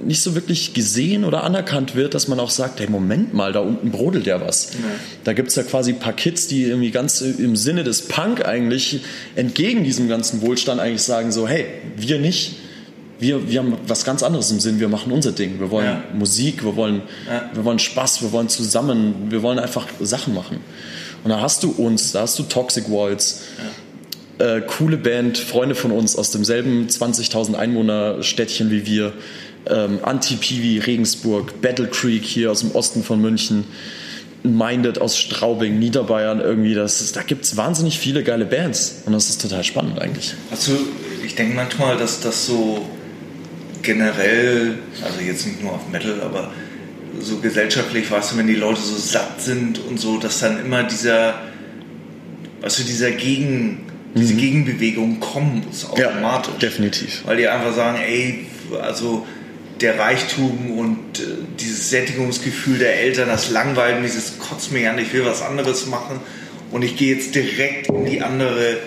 nicht so wirklich gesehen oder anerkannt wird, dass man auch sagt, hey, Moment mal, da unten brodelt ja was. Da gibt es ja quasi ein paar Kids, die irgendwie ganz im Sinne des Punk eigentlich entgegen diesem ganzen Wohlstand eigentlich sagen so, hey, wir nicht. Wir, wir haben was ganz anderes im Sinn, wir machen unser Ding. Wir wollen Ja. Musik, wir wollen, Ja. wir wollen Spaß, wir wollen zusammen, wir wollen einfach Sachen machen. Und da hast du uns, da hast du Toxic Walls, äh, coole Band, Freunde von uns aus demselben 20.000 Einwohner Städtchen wie wir, ähm, Anti-Piwi, Regensburg, Battle Creek hier aus dem Osten von München, Minded aus Straubing, Niederbayern irgendwie. Das ist, da gibt es wahnsinnig viele geile Bands und das ist total spannend eigentlich. Also ich denke manchmal, dass das so generell, also jetzt nicht nur auf Metal, aber so gesellschaftlich, weißt du, wenn die Leute so satt sind und so, dass dann immer dieser, weißt du, dieser Gegen, diese Gegenbewegung kommen muss automatisch. Ja, definitiv. Weil die einfach sagen, ey, also der Reichtum und äh, dieses Sättigungsgefühl der Eltern, das langweilt mich, das kotzt mich an, ich will was anderes machen und ich gehe jetzt direkt in die andere,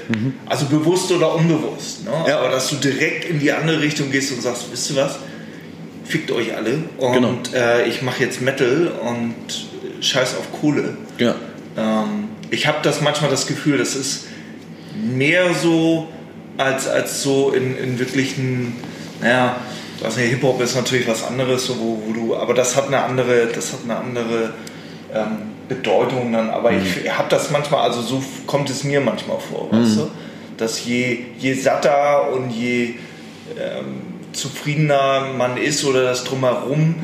also bewusst oder unbewusst, ne? Ja. aber dass du direkt in die andere Richtung gehst und sagst, wisst ihr was, fickt euch alle und Genau. äh, ich mache jetzt Metal und scheiß auf Kohle. Ja. Ähm, ich habe das manchmal das Gefühl, das ist mehr so als, als so in, in wirklichen, naja, nicht, Hip-Hop ist natürlich was anderes, so wo, wo du, aber das hat eine andere, das hat eine andere ähm, Bedeutung dann, aber ich habe das manchmal, also so kommt es mir manchmal vor, weißt du, dass je, je satter und je ähm, zufriedener man ist oder das drumherum,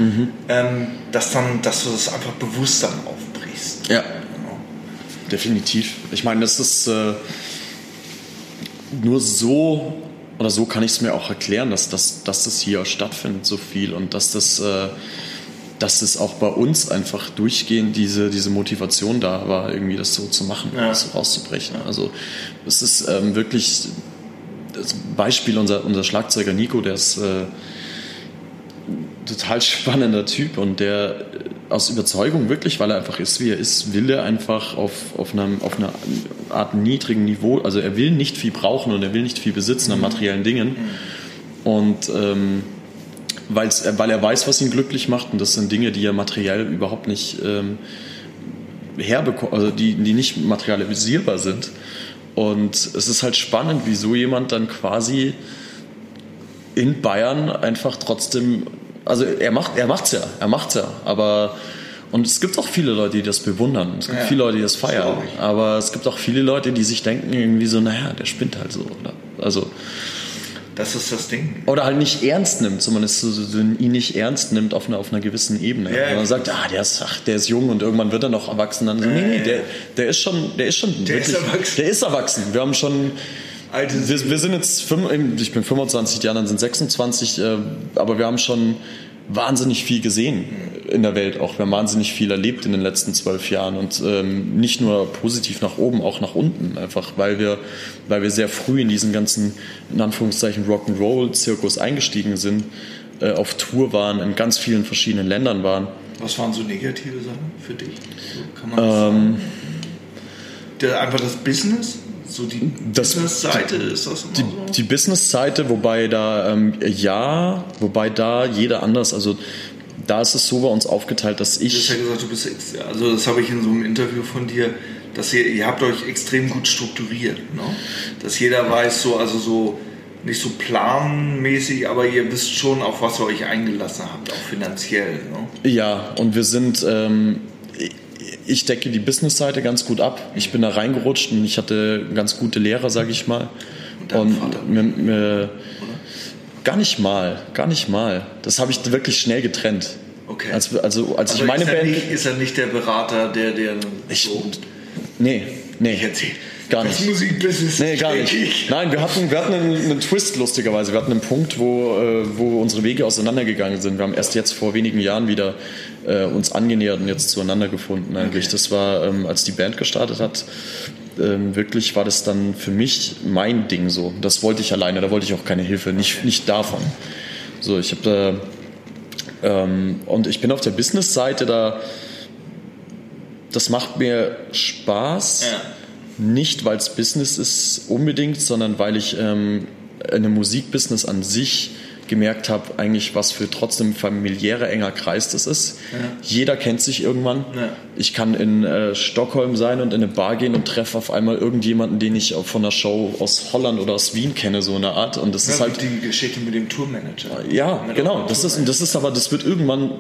ähm, dass dann, dass du das einfach bewusst dann aufbrichst. Ja. Genau. Definitiv. Ich meine, das ist äh, nur so oder so kann ich es mir auch erklären, dass, das, dass das hier stattfindet so viel und dass das, äh, dass das auch bei uns einfach durchgehend diese, diese Motivation da war, irgendwie das so zu machen, Ja. das so rauszubrechen. Also es ist ähm, wirklich das Beispiel unser, unser Schlagzeuger Nico, der ist äh, total spannender Typ und der äh, aus Überzeugung wirklich, weil er einfach ist, wie er ist, will er einfach auf, auf, einem, auf einer Art niedrigen Niveau, also er will nicht viel brauchen und er will nicht viel besitzen an materiellen Dingen. Und ähm, weil's, weil er weiß, was ihn glücklich macht und das sind Dinge, die er materiell überhaupt nicht ähm, herbekommt, also die, die nicht materialisierbar sind. Und es ist halt spannend, wie so jemand dann quasi in Bayern einfach trotzdem, also er macht, er macht's ja, er macht's ja, aber und es gibt auch viele Leute, die das bewundern. Es gibt Ja, viele Leute, die das feiern. Aber es gibt auch viele Leute, die sich denken irgendwie so, naja, der spinnt halt so. Oder? Also Das ist das Ding. oder halt nicht ernst nimmt, zumindest so, so, ihn nicht ernst nimmt auf einer, auf einer gewissen Ebene. Ja, Wenn man ja. sagt, ah, der ist, ach, der ist jung und irgendwann wird er noch erwachsen. Dann so, nee, nee, der, der ist schon, der ist schon Der ist erwachsen. Der ist erwachsen. Wir haben schon, Alte wir, wir sind jetzt, fünf- ich bin 25, die anderen sind 26, äh, aber wir haben schon wahnsinnig viel gesehen in der Welt auch. Wir haben wahnsinnig viel erlebt in den letzten zwölf Jahren und ähm, nicht nur positiv nach oben, auch nach unten. Einfach weil wir, weil wir sehr früh in diesen ganzen, in Anführungszeichen, Rock'n'Roll-Zirkus eingestiegen sind, äh, auf Tour waren, in ganz vielen verschiedenen Ländern waren. Was waren so negative Sachen für dich? Kann man das sagen? Der, einfach das Business? So die Business-Seite ist das immer so? Die Business-Seite, wobei da, ähm, ja, wobei da jeder anders, also da ist es so bei uns aufgeteilt, dass Du hast ich, ja gesagt, du bist, also das habe ich in so einem Interview von dir, dass ihr, ihr habt euch extrem gut strukturiert, ne? Dass jeder weiß, so, also so, nicht so planmäßig, aber ihr wisst schon, auf was ihr euch eingelassen habt, auch finanziell, ne? ja, und wir sind, ähm, ich decke die Business-Seite ganz gut ab. Ich bin da reingerutscht und ich hatte ganz gute Lehrer, sage ich mal. Und mir, mir, gar nicht mal, gar nicht mal. Das habe ich wirklich schnell getrennt. Okay. Als, also als Also ich meine ist, er Band, nicht, ist er nicht der Berater, der, der Ich- so, nee, nee, ich erzähl, gar das nicht. Musikbusiness Nee, gar nicht. Nein, wir hatten, wir hatten einen, einen Twist, lustigerweise. Wir hatten einen Punkt, wo, äh, wo unsere Wege auseinandergegangen sind. Wir haben erst jetzt vor wenigen Jahren wieder äh, uns angenähert und jetzt zueinander gefunden eigentlich. Das war, ähm, als die Band gestartet hat, ähm, wirklich war das dann für mich mein Ding so. Das wollte ich alleine, da wollte ich auch keine Hilfe, nicht, nicht davon. So, ich habe da ähm, und ich bin auf der Business-Seite da. Das macht mir Spaß. Ja. Nicht, weil es Business ist unbedingt, sondern weil ich ähm, in einem Musikbusiness an sich gemerkt habe, eigentlich was für trotzdem familiärer enger Kreis das ist. Jeder kennt sich irgendwann. Ja. Ich kann in äh, Stockholm sein und in eine Bar gehen und treffe auf einmal irgendjemanden, den ich von einer Show aus Holland oder aus Wien kenne, so eine Art. Und das ist Ja, halt die Geschichte mit dem Tourmanager. ja, Mit genau. Das ist, das ist aber, das wird irgendwann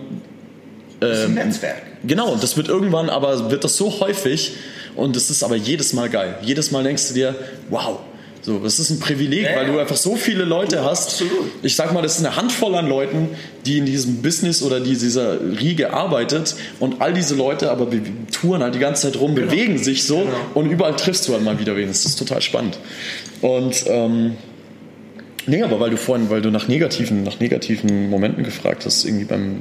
Das ist ein Netzwerk. Genau, das wird irgendwann, aber wird das so häufig Und es ist aber jedes Mal geil. Jedes Mal denkst du dir, wow, so, das ist ein Privileg, Ja, weil du ja. einfach so viele Leute hast. absolut. Ich sag mal, das ist eine Handvoll an Leuten, die in diesem Business oder die dieser Riege arbeitet und all diese Leute aber be- touren halt die ganze Zeit rum, bewegen sich so Genau. und überall triffst du halt mal wieder wen. Das ist total spannend. Und ähm, nee, aber weil du vorhin, weil du nach negativen, nach negativen Momenten gefragt hast, irgendwie beim,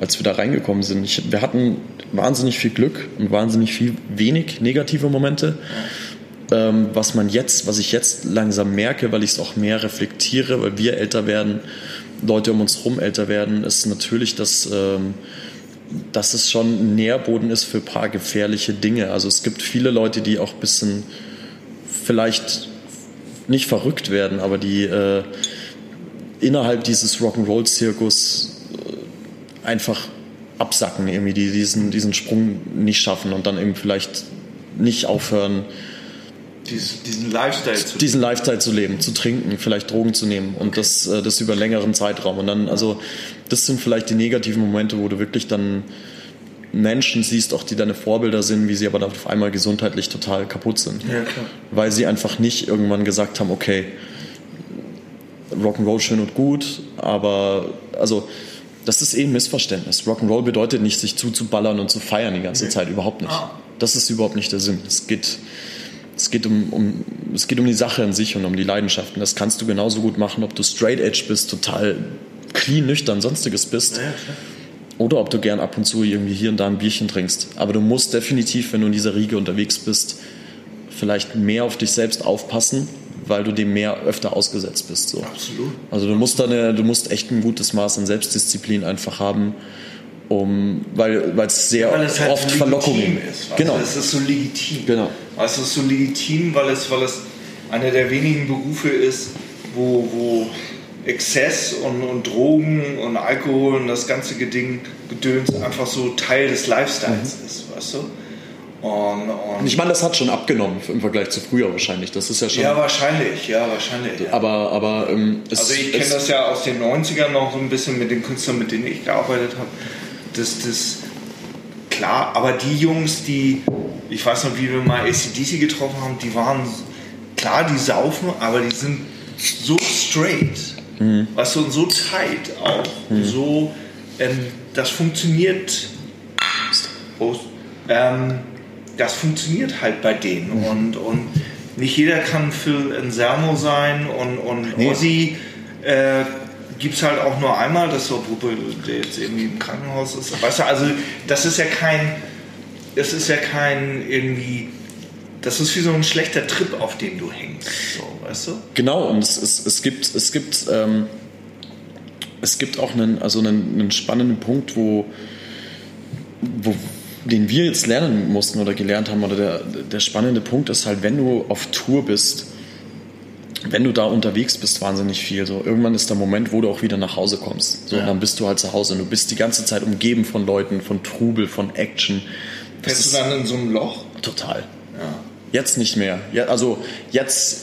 als wir da reingekommen sind. Ich, wir hatten wahnsinnig viel Glück und wahnsinnig viel wenig negative Momente. Ähm, was man jetzt, was ich jetzt langsam merke, weil ich es auch mehr reflektiere, weil wir älter werden, Leute um uns herum älter werden, ist natürlich, dass, ähm, dass es schon ein Nährboden ist für ein paar gefährliche Dinge. Also es gibt viele Leute, die auch ein bisschen vielleicht nicht verrückt werden, aber die äh, innerhalb dieses Rock'n'Roll-Zirkus äh, einfach absacken, irgendwie, die diesen, diesen Sprung nicht schaffen und dann eben vielleicht nicht aufhören, Dies, diesen Lifestyle zu diesen Lifestyle zu leben, zu trinken, vielleicht Drogen zu nehmen und das, äh, das über einen längeren Zeitraum. Und dann, also, das sind vielleicht die negativen Momente, wo du wirklich dann Menschen siehst, auch die deine Vorbilder sind, wie sie aber dann auf einmal gesundheitlich total kaputt sind. Ja. Weil sie einfach nicht irgendwann gesagt haben, okay, Rock'n'Roll schön und gut, aber also das ist eh ein Missverständnis. Rock'n'Roll bedeutet nicht, sich zuzuballern und zu feiern die ganze Zeit, überhaupt nicht. Ah. Das ist überhaupt nicht der Sinn. Es geht, es geht um, um, es geht um die Sache an sich und um die Leidenschaften. Das kannst du genauso gut machen, ob du straight edge bist, total clean, nüchtern, sonstiges bist. Oder ob du gern ab und zu irgendwie hier und da ein Bierchen trinkst. Aber du musst definitiv, wenn du in dieser Riege unterwegs bist, vielleicht mehr auf dich selbst aufpassen, weil du dem mehr öfter ausgesetzt bist. So. Absolut. Also du musst, da eine, du musst echt ein gutes Maß an Selbstdisziplin einfach haben, um, weil weil es sehr Weil es halt oft so Verlockungen ist. Genau. Es ist so legitim. Genau. Du, es ist so legitim, weil es, weil es einer der wenigen Berufe ist, wo, wo Exzess und, und Drogen und Alkohol und das ganze Geding, Gedöns einfach so Teil des Lifestyles ist, weißt du? Und, und Ich meine, das hat schon abgenommen im Vergleich zu früher wahrscheinlich. Das ist ja schon. ja, wahrscheinlich, ja, wahrscheinlich. Ja. aber aber ähm, es, Also ich kenne das ja aus den 90ern noch so ein bisschen mit den Künstlern, mit denen ich gearbeitet habe. Das, das, klar, aber die Jungs, die, ich weiß noch, wie wir mal ACDC getroffen haben, die waren, klar, die saufen, aber die sind so straight, weißt du, und so tight auch, so, ähm, das funktioniert, Prost. ähm, das funktioniert halt bei denen und, und nicht jeder kann Phil Anselmo sein und, und Ozzy äh, gibt es halt auch nur einmal, das ist obwohl der jetzt irgendwie im Krankenhaus ist. Weißt du, also das ist ja kein, das ist ja kein irgendwie, das ist wie so ein schlechter Trip, auf den du hängst, so, weißt du? Genau, und es, es, es gibt, es gibt, ähm, es gibt auch einen, also einen, einen spannenden Punkt, wo, wo, den wir jetzt lernen mussten oder gelernt haben. Oder der, der spannende Punkt ist halt, wenn du auf Tour bist, wenn du da unterwegs bist, wahnsinnig viel. So, irgendwann ist der Moment, wo du auch wieder nach Hause kommst. So, Ja. und dann bist du halt zu Hause und du bist die ganze Zeit umgeben von Leuten, von Trubel, von Action. Das Fällst du dann in so einem Loch? total. Ja. Jetzt nicht mehr. Ja, also jetzt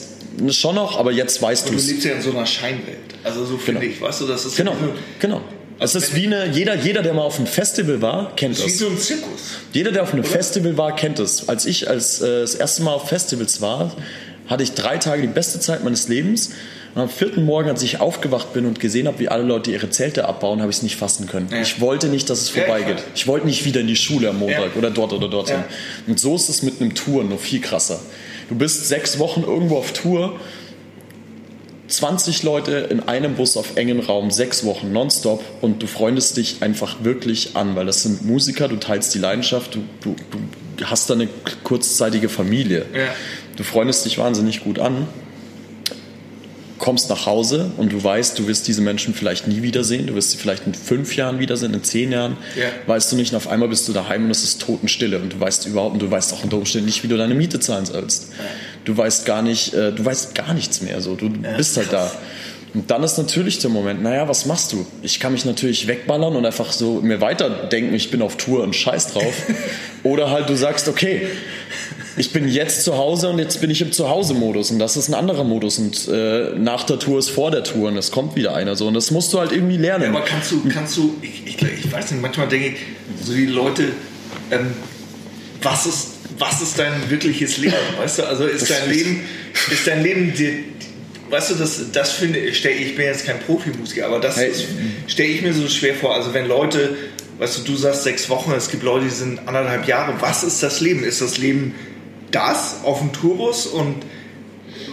schon noch, aber jetzt weißt du du es. lebst ja in so einer Scheinwelt. Also so finde Genau. ich, weißt du, das ist Genau, so, genau. Es ist wie eine, jeder, jeder, der mal auf einem Festival war, kennt das ist wie so ein Zirkus. Jeder, der auf einem Festival war, kennt es. Als ich als, äh, das erste Mal auf Festivals war, hatte ich drei Tage die beste Zeit meines Lebens. Und am vierten Morgen, als ich aufgewacht bin und gesehen habe, wie alle Leute ihre Zelte abbauen, habe ich es nicht fassen können. Ja. Ich wollte nicht, dass es vorbeigeht. Ich wollte nicht wieder in die Schule am Montag Ja. oder dort oder dorthin. Und so ist es mit einem Tour nur viel krasser. Du bist sechs Wochen irgendwo auf Tour 20 Leute in einem Bus auf engen Raum, sechs Wochen nonstop und du freundest dich einfach wirklich an, weil das sind Musiker, du teilst die Leidenschaft, du, du, du hast da eine kurzzeitige Familie. Ja. Du freundest dich wahnsinnig gut an, kommst nach Hause und du weißt, du wirst diese Menschen vielleicht nie wiedersehen, du wirst sie vielleicht in fünf Jahren wiedersehen, in zehn Jahren, Ja. weißt du nicht, und auf einmal bist du daheim und es ist Totenstille und du weißt überhaupt, und du weißt auch unter Umständen nicht, wie du deine Miete zahlen sollst. Du weißt gar nicht, äh, du weißt gar nichts mehr, so, du bist halt da. Und dann ist natürlich der Moment, naja, was machst du? Ich kann mich natürlich wegballern und einfach so mir weiterdenken, ich bin auf Tour und scheiß drauf. Oder halt du sagst, okay, ich bin jetzt zu Hause und jetzt bin ich im Zuhause-Modus und das ist ein anderer Modus und äh, nach der Tour ist vor der Tour und es kommt wieder einer so und das musst du halt irgendwie lernen. Aber kannst du, kannst du, ich, ich, ich weiß nicht, manchmal denke ich, so die Leute, ähm, was ist, was ist dein wirkliches Leben? Weißt du, also ist dein Leben, ist dein Leben dir, weißt du, das, das finde stelle ich, bin jetzt kein Profimusiker, aber das Hey. stelle ich mir so schwer vor. Also wenn Leute, weißt du, du sagst sechs Wochen, es gibt Leute, die sind anderthalb Jahre. Was ist das Leben? Ist das Leben das auf dem Tourbus und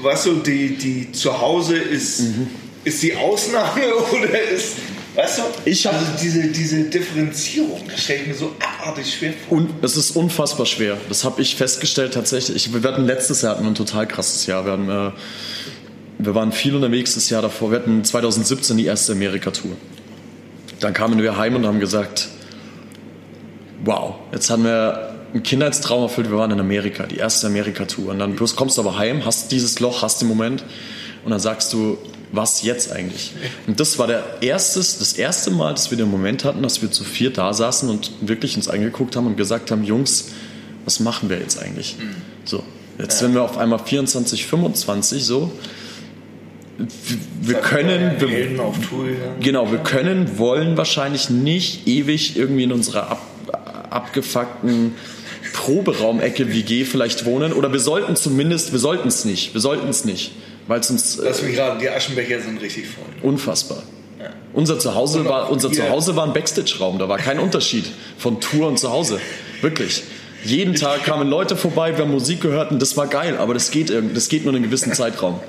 weißt du, die, die zu Hause ist, Mhm. ist die Ausnahme oder ist, weißt du, Ich hab- also diese, diese Differenzierung, das stelle ich mir so abartig schwer vor. Und es ist unfassbar schwer. Das habe ich festgestellt tatsächlich. Ich, wir hatten letztes Jahr hatten wir ein total krasses Jahr. Wir, haben, äh, wir waren viel unterwegs das Jahr davor. Wir hatten 2017 die erste Amerika-Tour. Dann kamen wir heim und haben gesagt, wow, jetzt haben wir einen Kindheitstraum erfüllt. Wir waren in Amerika, die erste Amerika-Tour. Und dann bloß kommst du aber heim, hast dieses Loch, hast den Moment und dann sagst du, was jetzt eigentlich? Und das war der erstes, das erste Mal, dass wir den Moment hatten, dass wir zu vier da saßen und wirklich uns angeguckt haben und gesagt haben, Jungs, was machen wir jetzt eigentlich? So, jetzt sind wir auf einmal 24, 25 so. Wir können, wir. Genau, wir können, wollen wahrscheinlich nicht ewig irgendwie in unserer ab, abgefuckten Proberaumecke WG vielleicht wohnen. Oder wir sollten zumindest, wir sollten es nicht. Wir sollten es nicht. Weil es uns äh, Lass mich gerade, die Aschenbecher sind richtig voll. unfassbar. Unser Zuhause Und war, unser hier- Zuhause war ein Backstage-Raum. Da war kein Unterschied von Tour und Zuhause. Wirklich. Jeden Tag kamen Leute vorbei, wir haben Musik gehört und das war geil. Aber das geht, das geht nur in einem gewissen Zeitraum.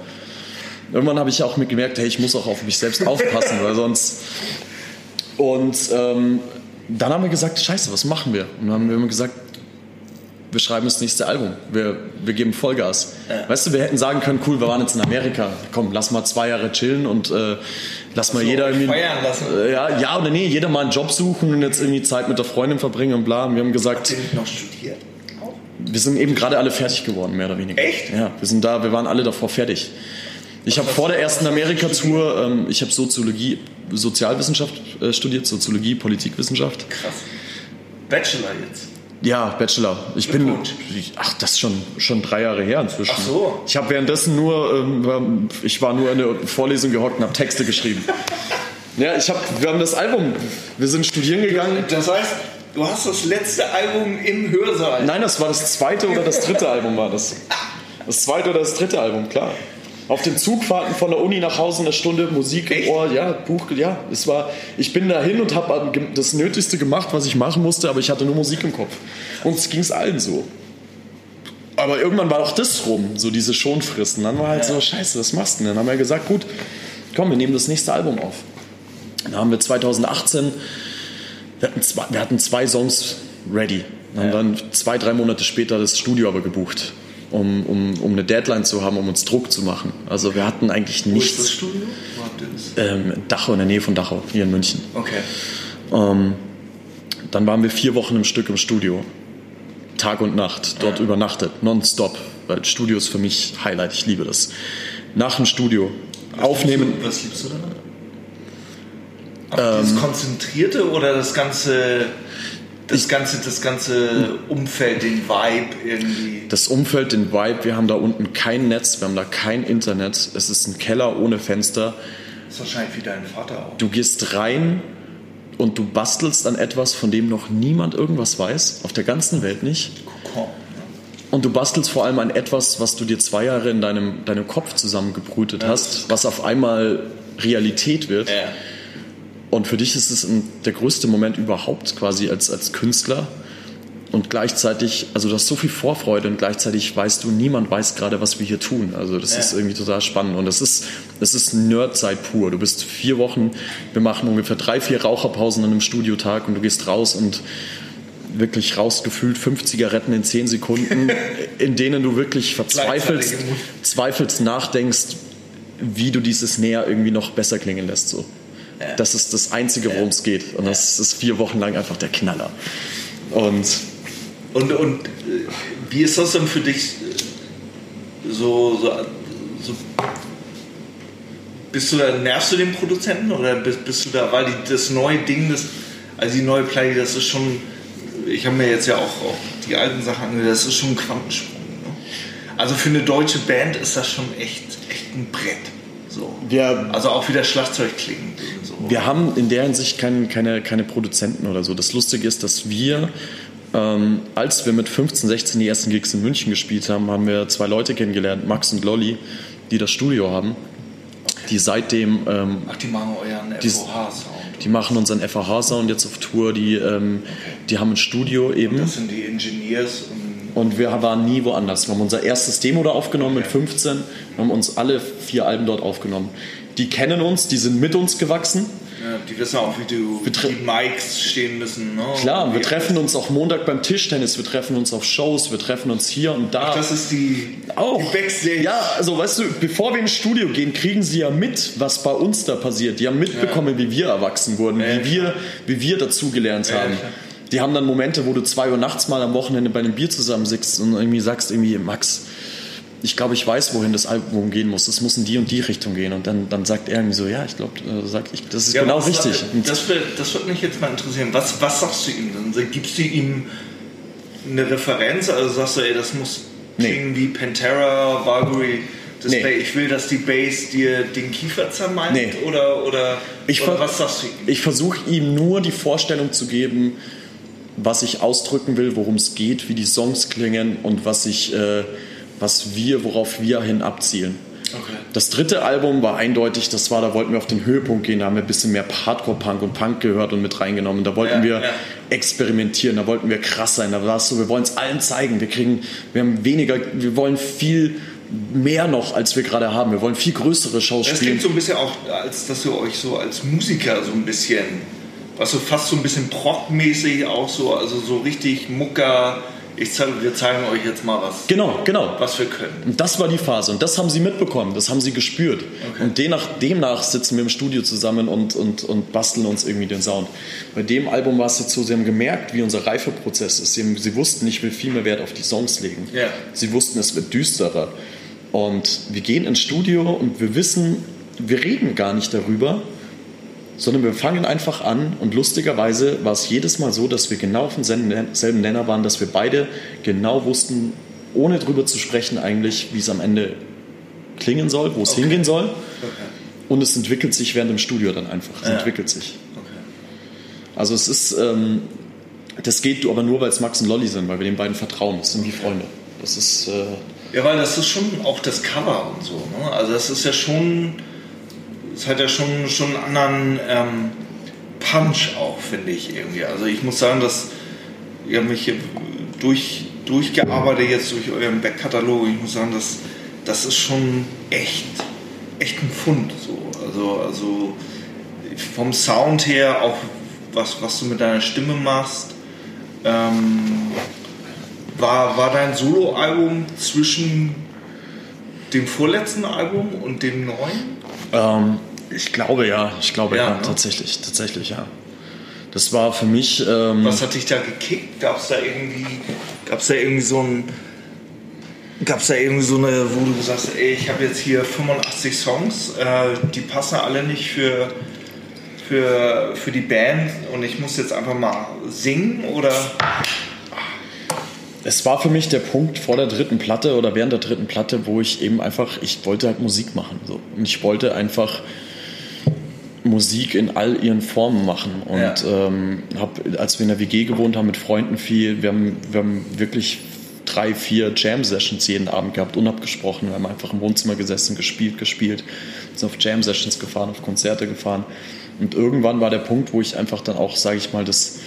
Irgendwann habe ich auch gemerkt, hey, ich muss auch auf mich selbst aufpassen, weil sonst. Und ähm, dann haben wir gesagt, scheiße, was machen wir? Und dann haben wir immer gesagt, wir schreiben das nächste Album. Wir, wir geben Vollgas. Weißt du, wir hätten sagen können, cool, wir waren jetzt in Amerika. Komm, lass mal zwei Jahre chillen und äh, lass mal So, jeder irgendwie. feiern lassen. Äh, ja, ja oder nee, jeder mal einen Job suchen und jetzt irgendwie Zeit mit der Freundin verbringen und bla. Und wir haben gesagt, Habt ihr noch studiert? Wir sind eben gerade alle fertig geworden, mehr oder weniger. Echt? Ja, wir sind da, wir waren alle davor fertig. Ich habe vor der ersten Amerika-Tour, ähm, ich habe Soziologie, Sozialwissenschaft äh, studiert, Soziologie, Politikwissenschaft. Krass. Bachelor jetzt. Ja, Bachelor. Ich bin, ach, das ist schon, schon drei Jahre her inzwischen. Ach so. Ich habe währenddessen nur, ähm, ich war nur in der Vorlesung gehockt und habe Texte geschrieben. Ja, ich habe, wir haben das Album, wir sind studieren gegangen. Das heißt, du hast das letzte Album im Hörsaal. Nein, das war das zweite oder das dritte Album war das. Das zweite oder das dritte Album, klar. Auf den Zugfahrten von der Uni nach Hause eine Stunde Musik im Echt? Ohr, ja, Buch, ja. Es war, ich bin dahin und habe das Nötigste gemacht, was ich machen musste, aber ich hatte nur Musik im Kopf. Und es ging es allen so. Aber irgendwann war auch das rum, so diese Schonfristen. Dann war halt so, scheiße, was machst du denn? Dann haben wir gesagt, gut, komm, wir nehmen das nächste Album auf. Dann haben wir 2018, wir hatten zwei, wir hatten zwei Songs ready. Haben dann zwei, drei Monate später das Studio aber gebucht, um, um, um eine Deadline zu haben, um uns Druck zu machen. Also wir hatten eigentlich Wo ist das nichts. Studio? Wo habt ihr das? Ähm, Dachau, in der Nähe von Dachau, hier in München. Okay. Ähm, dann waren wir vier Wochen im Stück im Studio. Tag und Nacht, dort übernachtet, nonstop. Weil Studio ist für mich Highlight, ich liebe das. Nach dem Studio aufnehmen. Was liebst du daran? Auch dieses Konzentrierte oder das ganze, das ganze, das ganze Umfeld, den Vibe irgendwie? Das Umfeld, den Vibe, wir haben da unten kein Netz, wir haben da kein Internet. Es ist ein Keller ohne Fenster. Das ist wahrscheinlich wie dein Vater auch. Du gehst rein und du bastelst an etwas, von dem noch niemand irgendwas weiß, auf der ganzen Welt nicht. Kokon. Und du bastelst vor allem an etwas, was du dir zwei Jahre in deinem, deinem Kopf zusammengebrütet hast, was auf einmal Realität wird. Ja. Und für dich ist es der größte Moment überhaupt quasi als, als Künstler. Und gleichzeitig, also du hast so viel Vorfreude und gleichzeitig weißt du, niemand weiß gerade, was wir hier tun. Also das Ja. ist irgendwie total spannend. Und das ist, das ist Nerdzeit pur. Du bist vier Wochen, wir machen ungefähr drei, vier Raucherpausen an einem Studiotag und du gehst raus und wirklich rausgefühlt fünf Zigaretten in zehn Sekunden, in denen du wirklich verzweifelst, zweifelst, nachdenkst, wie du dieses Näher irgendwie noch besser klingen lässt. So. Das ist das Einzige, worum es geht. Und das ist vier Wochen lang einfach der Knaller. Und Und, und äh, wie ist das denn für dich äh, so, so, so bist du da, nervst du den Produzenten oder bist, bist du da, weil die, das neue Ding, das, also die neue Play, das ist schon, ich habe mir jetzt ja auch, auch die alten Sachen angehört, das ist schon ein Quantensprung. Ne? Also für eine deutsche Band ist das schon echt, echt ein Brett. So. Wir- also auch wieder Schlagzeug klingen. Wir haben in der Hinsicht kein, keine, keine Produzenten oder so. Das Lustige ist, dass wir ähm, als wir mit 15, 16 die ersten Gigs in München gespielt haben, haben wir zwei Leute kennengelernt, Max und Lolly, die das Studio haben, die seitdem ähm, Ach, die machen euren FOH-Sound. die machen unseren FAH-Sound jetzt auf Tour, die, ähm, die haben ein Studio eben. Das sind die Engineers und Und wir waren nie woanders. Wir haben unser erstes Demo da aufgenommen mit 15. Wir haben uns alle vier Alben dort aufgenommen. Die kennen uns, die sind mit uns gewachsen. ja, die wissen auch, wie du die Mics stehen müssen. Ne? Klar, wir treffen uns auch Montag beim Tischtennis, wir treffen uns auf Shows, wir treffen uns hier und da. Das ist die, auch. die Backstage. Ja, also weißt du, bevor wir ins Studio gehen, kriegen sie ja mit, was bei uns da passiert. Die haben mitbekommen, wie wir erwachsen wurden, Ja, wie, wir, wie wir dazugelernt Ja, haben. klar. Die haben dann Momente, wo du zwei Uhr nachts mal am Wochenende bei einem Bier zusammensitzt und irgendwie sagst, irgendwie, Max, ich glaube, ich weiß, wohin das Album gehen muss. Es muss in die und die Richtung gehen. Und dann, dann sagt er irgendwie so, ja, ich glaube, äh, das ist Ja, genau richtig. Das, wird- das würde mich jetzt mal interessieren. Was, was sagst du ihm? Dann gibst du ihm eine Referenz? Also sagst du, ey, das muss Nee. klingen wie Pantera, Valkyrie. Nee. Ich will, dass die Bass dir den Kiefer zermalmt Nee. oder, oder, Ich oder was sagst du ihm? Ich versuche ihm nur die Vorstellung zu geben, was ich ausdrücken will, worum es geht, wie die Songs klingen und was ich, äh, was wir, worauf wir hin abzielen. Okay. Das dritte Album war eindeutig, das war, da wollten wir auf den Höhepunkt gehen, da haben wir ein bisschen mehr Hardcore-Punk und Punk gehört und mit reingenommen. Da wollten Ja, wir ja. experimentieren, da wollten wir krass sein, da war es so, wir wollen es allen zeigen, wir kriegen, wir haben weniger, wir wollen viel mehr noch, als wir gerade haben. Wir wollen viel größere Shows Das spielen. klingt so ein bisschen auch, als dass ihr euch so als Musiker so ein bisschen, was so fast so ein bisschen Prog-mäßig auch so, also so richtig Mucker. Ich zeige, wir zeigen euch jetzt mal was, Genau, genau. was wir können. Und das war die Phase und das haben sie mitbekommen, das haben sie gespürt. Und demnach, demnach sitzen wir im Studio zusammen und, und, und basteln uns irgendwie den Sound. Bei dem Album war es jetzt so, sie haben gemerkt, wie unser Reifeprozess ist. Sie, haben, sie wussten, ich will viel mehr Wert auf die Songs legen. Ja. Sie wussten, es wird düsterer. Und wir gehen ins Studio und wir wissen, wir reden gar nicht darüber, sondern wir fangen einfach an und lustigerweise war es jedes Mal so, dass wir genau auf demselben selben Nenner waren, dass wir beide genau wussten, ohne drüber zu sprechen eigentlich, wie es am Ende klingen soll, wo es hingehen soll. Und es entwickelt sich während dem Studio dann einfach. Es Ja. entwickelt sich. Okay. Also es ist, ähm, das geht aber nur, weil es Max und Lolly sind, weil wir den beiden vertrauen. Das sind wie Freunde. Das ist, äh, Ja, weil das ist schon auch das Cover und so. Ne? Also das ist ja schon, es hat ja schon, schon einen anderen ähm, Punch auch, finde ich irgendwie. Also ich muss sagen, dass ihr mich hier durch, durchgearbeitet jetzt durch euren Backkatalog. Ich muss sagen, dass das ist schon echt, echt ein Fund. So. Also, also vom Sound her, auch was, was du mit deiner Stimme machst. Ähm, war, war dein Soloalbum zwischen dem vorletzten Album und dem neuen? ähm, ich glaube ja, ich glaube ja, Ja, ne? tatsächlich, tatsächlich ja. Das war für mich, ähm, Was hat dich da gekickt? Gab es da irgendwie, gab's da irgendwie so ein, gab's da irgendwie so eine, wo du sagst, ey, ich habe jetzt hier 85 Songs, äh, die passen alle nicht für, für, für die Band und ich muss jetzt einfach mal singen oder? Es war für mich der Punkt vor der dritten Platte oder während der dritten Platte, wo ich eben einfach, ich wollte halt Musik machen. So. Und ich wollte einfach Musik in all ihren Formen machen. Und Ja. ähm, hab, als wir in der WG gewohnt haben mit Freunden viel, wir haben, wir haben wirklich drei, vier Jam-Sessions jeden Abend gehabt, unabgesprochen. Wir haben einfach im Wohnzimmer gesessen, gespielt, gespielt, sind auf Jam-Sessions gefahren, auf Konzerte gefahren. Und irgendwann war der Punkt, wo ich einfach dann auch, sage ich mal, das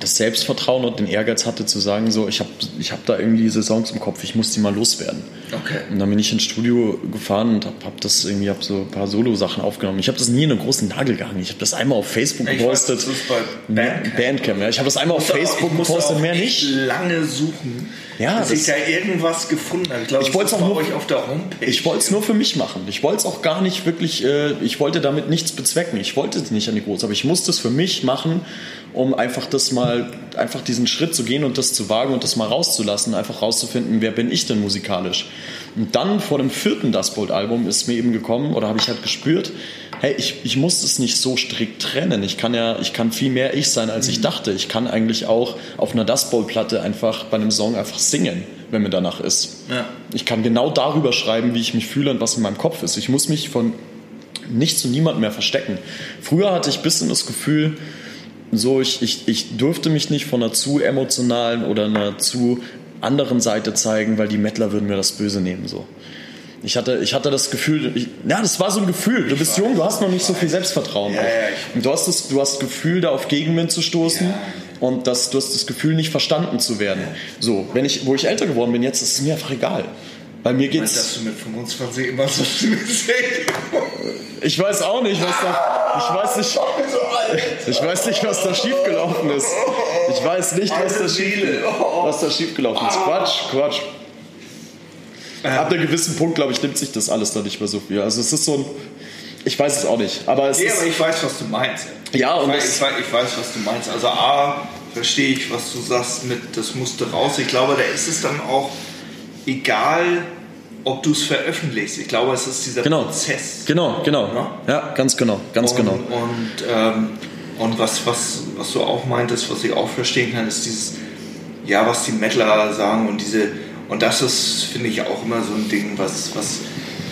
das Selbstvertrauen und den Ehrgeiz hatte zu sagen, so ich habe ich hab da irgendwie diese Songs im Kopf, ich muss die mal loswerden. Okay. Und dann bin ich ins Studio gefahren und habe hab das irgendwie hab so ein paar Solo-Sachen aufgenommen. Ich habe das nie in einen großen Nagel gehangen. Ich habe das einmal auf Facebook Ich weiß, gepostet. bei Bandcamp. Bandcamp, ja. Ich habe das einmal auf Facebook ich musste gepostet, auch mehr nicht. lange suchen, Ja, bis das- ich da irgendwas gefunden habe. Ich glaube, Ich auch bei nur- euch auf der Homepage. Ich wollte es nur für mich machen. Ich wollte es auch gar nicht wirklich, äh, ich wollte damit nichts bezwecken. Ich wollte es nicht an die Große, aber ich musste es für mich machen, um einfach das mal, einfach diesen Schritt zu gehen und das zu wagen und das mal rauszulassen, einfach rauszufinden, wer bin ich denn musikalisch. Und dann vor dem vierten Dustbolt-Album ist mir eben gekommen, oder habe ich halt gespürt, hey, ich, ich muss es nicht so strikt trennen. Ich kann ja, ich kann viel mehr ich sein, als ich dachte. Ich kann eigentlich auch auf einer Dustbolt-Platte einfach bei einem Song einfach singen, wenn mir danach ist. Ja. Ich kann genau darüber schreiben, wie ich mich fühle und was in meinem Kopf ist. Ich muss mich von nichts und niemand mehr verstecken. Früher hatte ich ein bisschen das Gefühl, so, ich, ich, ich durfte mich nicht von einer zu emotionalen oder einer zu anderen Seite zeigen, weil die Mettler würden mir das böse nehmen. So. Ich hatte, ich hatte das Gefühl, ich, ja, das war so ein Gefühl. Du bist jung, du hast noch nicht so viel Selbstvertrauen. Ja, ja, und du hast, das, du hast das Gefühl, da auf Gegenwind zu stoßen. Ja. Und das, du hast das Gefühl, nicht verstanden zu werden. So, wenn ich, wo ich älter geworden bin, jetzt ist es mir einfach egal. Bei mir geht's. dass du mit 25 immer so schlimm. Ich weiß auch nicht, was da. Ich weiß nicht. Ich weiß nicht, was da schiefgelaufen ist. Ich weiß nicht, was da, schief, was da schiefgelaufen ist. Quatsch, Quatsch. Ab einem gewissen Punkt, glaube ich, nimmt sich das alles dann nicht mehr so viel. Also es ist so ein. Ich weiß es auch nicht. Aber es Ja, aber ist. ich weiß, was du meinst. Ja, und ich weiß, ich, weiß, ich weiß, was du meinst. Also A, verstehe ich, was du sagst mit, das musste raus. Ich glaube, da ist es dann auch egal, ob du es veröffentlichst. Ich glaube, es ist dieser Genau. Prozess. Genau, genau. Ja. Ja, ganz genau, ganz und, genau. Und, ähm, und was, was, was du auch meintest, was ich auch verstehen kann, ist dieses, ja, was die Mettler sagen und diese, und das ist, finde ich, auch immer so ein Ding, was, was,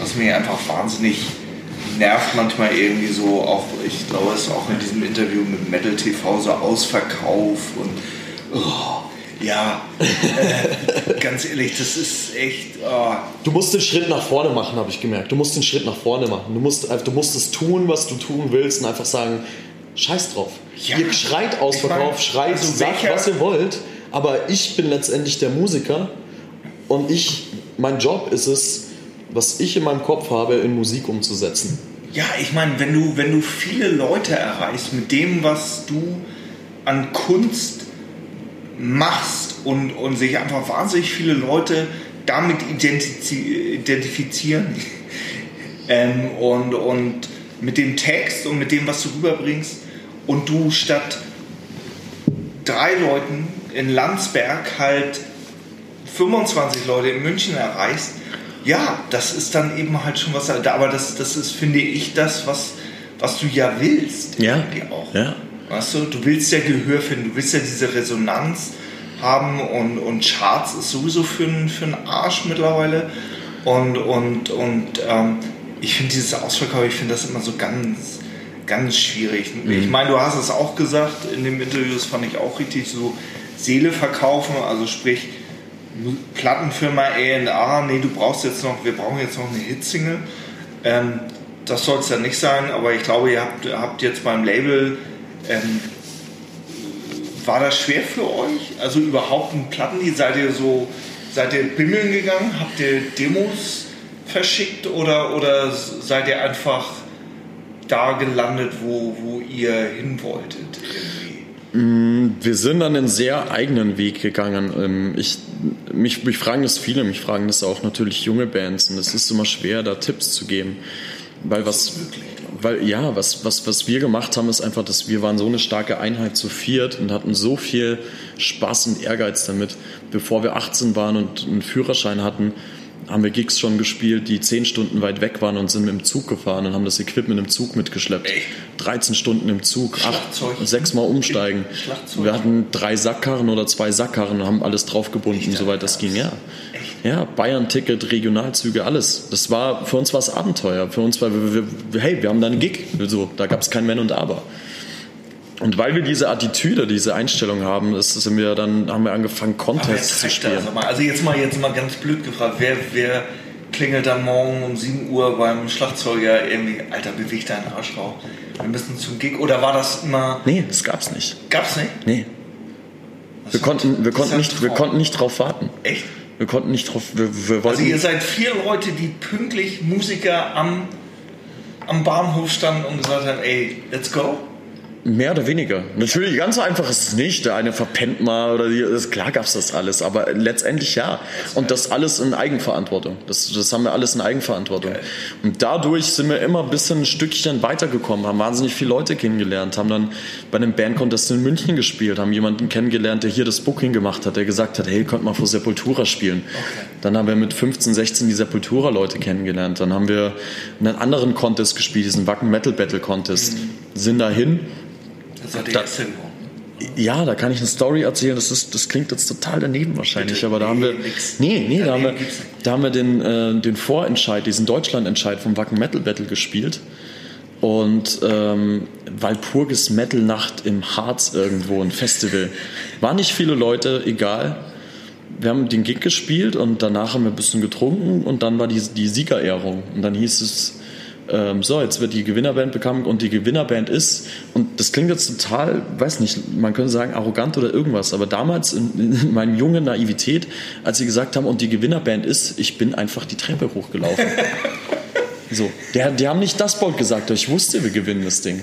was mir einfach wahnsinnig nervt manchmal irgendwie so, auch, ich glaube, es ist auch in diesem Interview mit Metal TV so Ausverkauf und, oh, ja, äh, ganz ehrlich, das ist echt, oh, Du musst den Schritt nach vorne machen, habe ich gemerkt. Du musst den Schritt nach vorne machen. Du musst, du musst es tun, was du tun willst und einfach sagen, scheiß drauf. Ja. Ihr schreit Ausverkauf, Ich meine, schreit, also sagt, was ihr wollt, aber ich bin letztendlich der Musiker und ich, mein Job ist es, was ich in meinem Kopf habe, in Musik umzusetzen. Ja, ich meine, wenn du, wenn du viele Leute erreichst mit dem, was du an Kunst machst und, und sich einfach wahnsinnig viele Leute damit identifizieren ähm, und, und mit dem Text und mit dem, was du rüberbringst und du statt drei Leuten in Landsberg halt 25 Leute in München erreichst, ja, das ist dann eben halt schon was, aber das, das ist, finde ich, das, was, was du ja willst. Ja. auch. Ja. Weißt du, du willst ja Gehör finden, du willst ja diese Resonanz haben und, und Charts ist sowieso für einen für einen Arsch mittlerweile. Und, und, und ähm, ich finde dieses Ausverkauf, ich finde das immer so ganz, ganz schwierig. Ich meine, du hast es auch gesagt in dem Interview, das fand ich auch richtig so, Seele verkaufen, also sprich, Plattenfirma A&A, nee, du brauchst jetzt noch, wir brauchen jetzt noch eine Hitsingle. Ähm, das soll es dann nicht sein, aber ich glaube, ihr habt, habt jetzt beim Label, ähm, war das schwer für euch? Also überhaupt ein Platten, die seid ihr so, seid ihr bimmeln gegangen? Habt ihr Demos verschickt oder, oder seid ihr einfach da gelandet, wo, wo ihr hin wolltet irgendwie? Wir sind dann einen sehr eigenen Weg gegangen. Ähm, Ich, mich, mich fragen das viele, mich fragen das auch natürlich junge Bands und es ist immer schwer, da Tipps zu geben. Weil was, weil ja, was, was, was wir gemacht haben, ist einfach, dass wir waren so eine starke Einheit zu viert und hatten so viel Spaß und Ehrgeiz damit. Bevor wir 18 waren und einen Führerschein hatten, haben wir Gigs schon gespielt, die 10 Stunden weit weg waren und sind mit dem Zug gefahren und haben das Equipment im Zug mitgeschleppt. Echt? 13 Stunden im Zug, acht, Schlagzeug. sechsmal umsteigen. Wir hatten drei Sackkarren oder zwei Sackkarren und haben alles draufgebunden, soweit das ging, ja. Ja, Bayern-Ticket, Regionalzüge, alles. Das war, für uns war es Abenteuer. Für uns war, wir, wir, hey, wir haben da einen Gig. So, da gab es kein Wenn und Aber. Und weil wir diese Attitüde, diese Einstellung haben, ist, sind wir dann, haben wir angefangen, Contests zu spielen. das? Also jetzt mal, jetzt mal ganz blöd gefragt, wer, wer klingelt dann morgen um 7 Uhr beim Schlagzeuger irgendwie, Alter, beweg deinen Arschloch, wir müssen zum Gig, oder war das immer, Nee, das gab's nicht. gab's nicht? Nee. Das Wir konnten, wir konnten nicht, wir konnten nicht drauf warten. Echt? Wir konnten nicht drauf, wir, wir. Also ihr seid vier Leute, die pünktlich Musiker am, am Bahnhof standen und gesagt haben, ey, let's go. Mehr oder weniger. Natürlich, ganz so einfach ist es nicht. Der eine verpennt mal oder die, das, klar gab's das alles, aber letztendlich ja. Und das alles in Eigenverantwortung. Das, das haben wir alles in Eigenverantwortung. Und dadurch sind wir immer ein bisschen ein Stückchen weitergekommen, haben wahnsinnig viele Leute kennengelernt, haben dann bei einem Bandcontest in München gespielt, haben jemanden kennengelernt, der hier das Booking gemacht hat, der gesagt hat, hey, könnt mal vor Sepultura spielen. Dann haben wir mit 15, 16 die Sepultura-Leute kennengelernt. Dann haben wir einen anderen Contest gespielt, diesen Wacken Metal Battle Contest. Sind dahin, Erst geworden. ja, da kann ich eine Story erzählen. Das, ist, das klingt jetzt total daneben wahrscheinlich, aber da haben wir, nee, nee, da haben wir, da haben wir den, äh, den Vorentscheid, diesen Deutschlandentscheid vom Wacken Metal Battle gespielt. Und ähm, Walpurgis Metal Nacht im Harz irgendwo, ein Festival. Waren nicht viele Leute, egal. Wir haben den Gig gespielt und danach haben wir ein bisschen getrunken und dann war die, die Siegerehrung. Und dann hieß es, ähm, so, jetzt wird die Gewinnerband bekannt und die Gewinnerband ist, und das klingt jetzt total, weiß nicht, man könnte sagen arrogant oder irgendwas, aber damals in, in meinem jungen Naivität, als sie gesagt haben, und die Gewinnerband ist, ich bin einfach die Treppe hochgelaufen. so, die, die haben nicht das Board gesagt, ich wusste, wir gewinnen das Ding.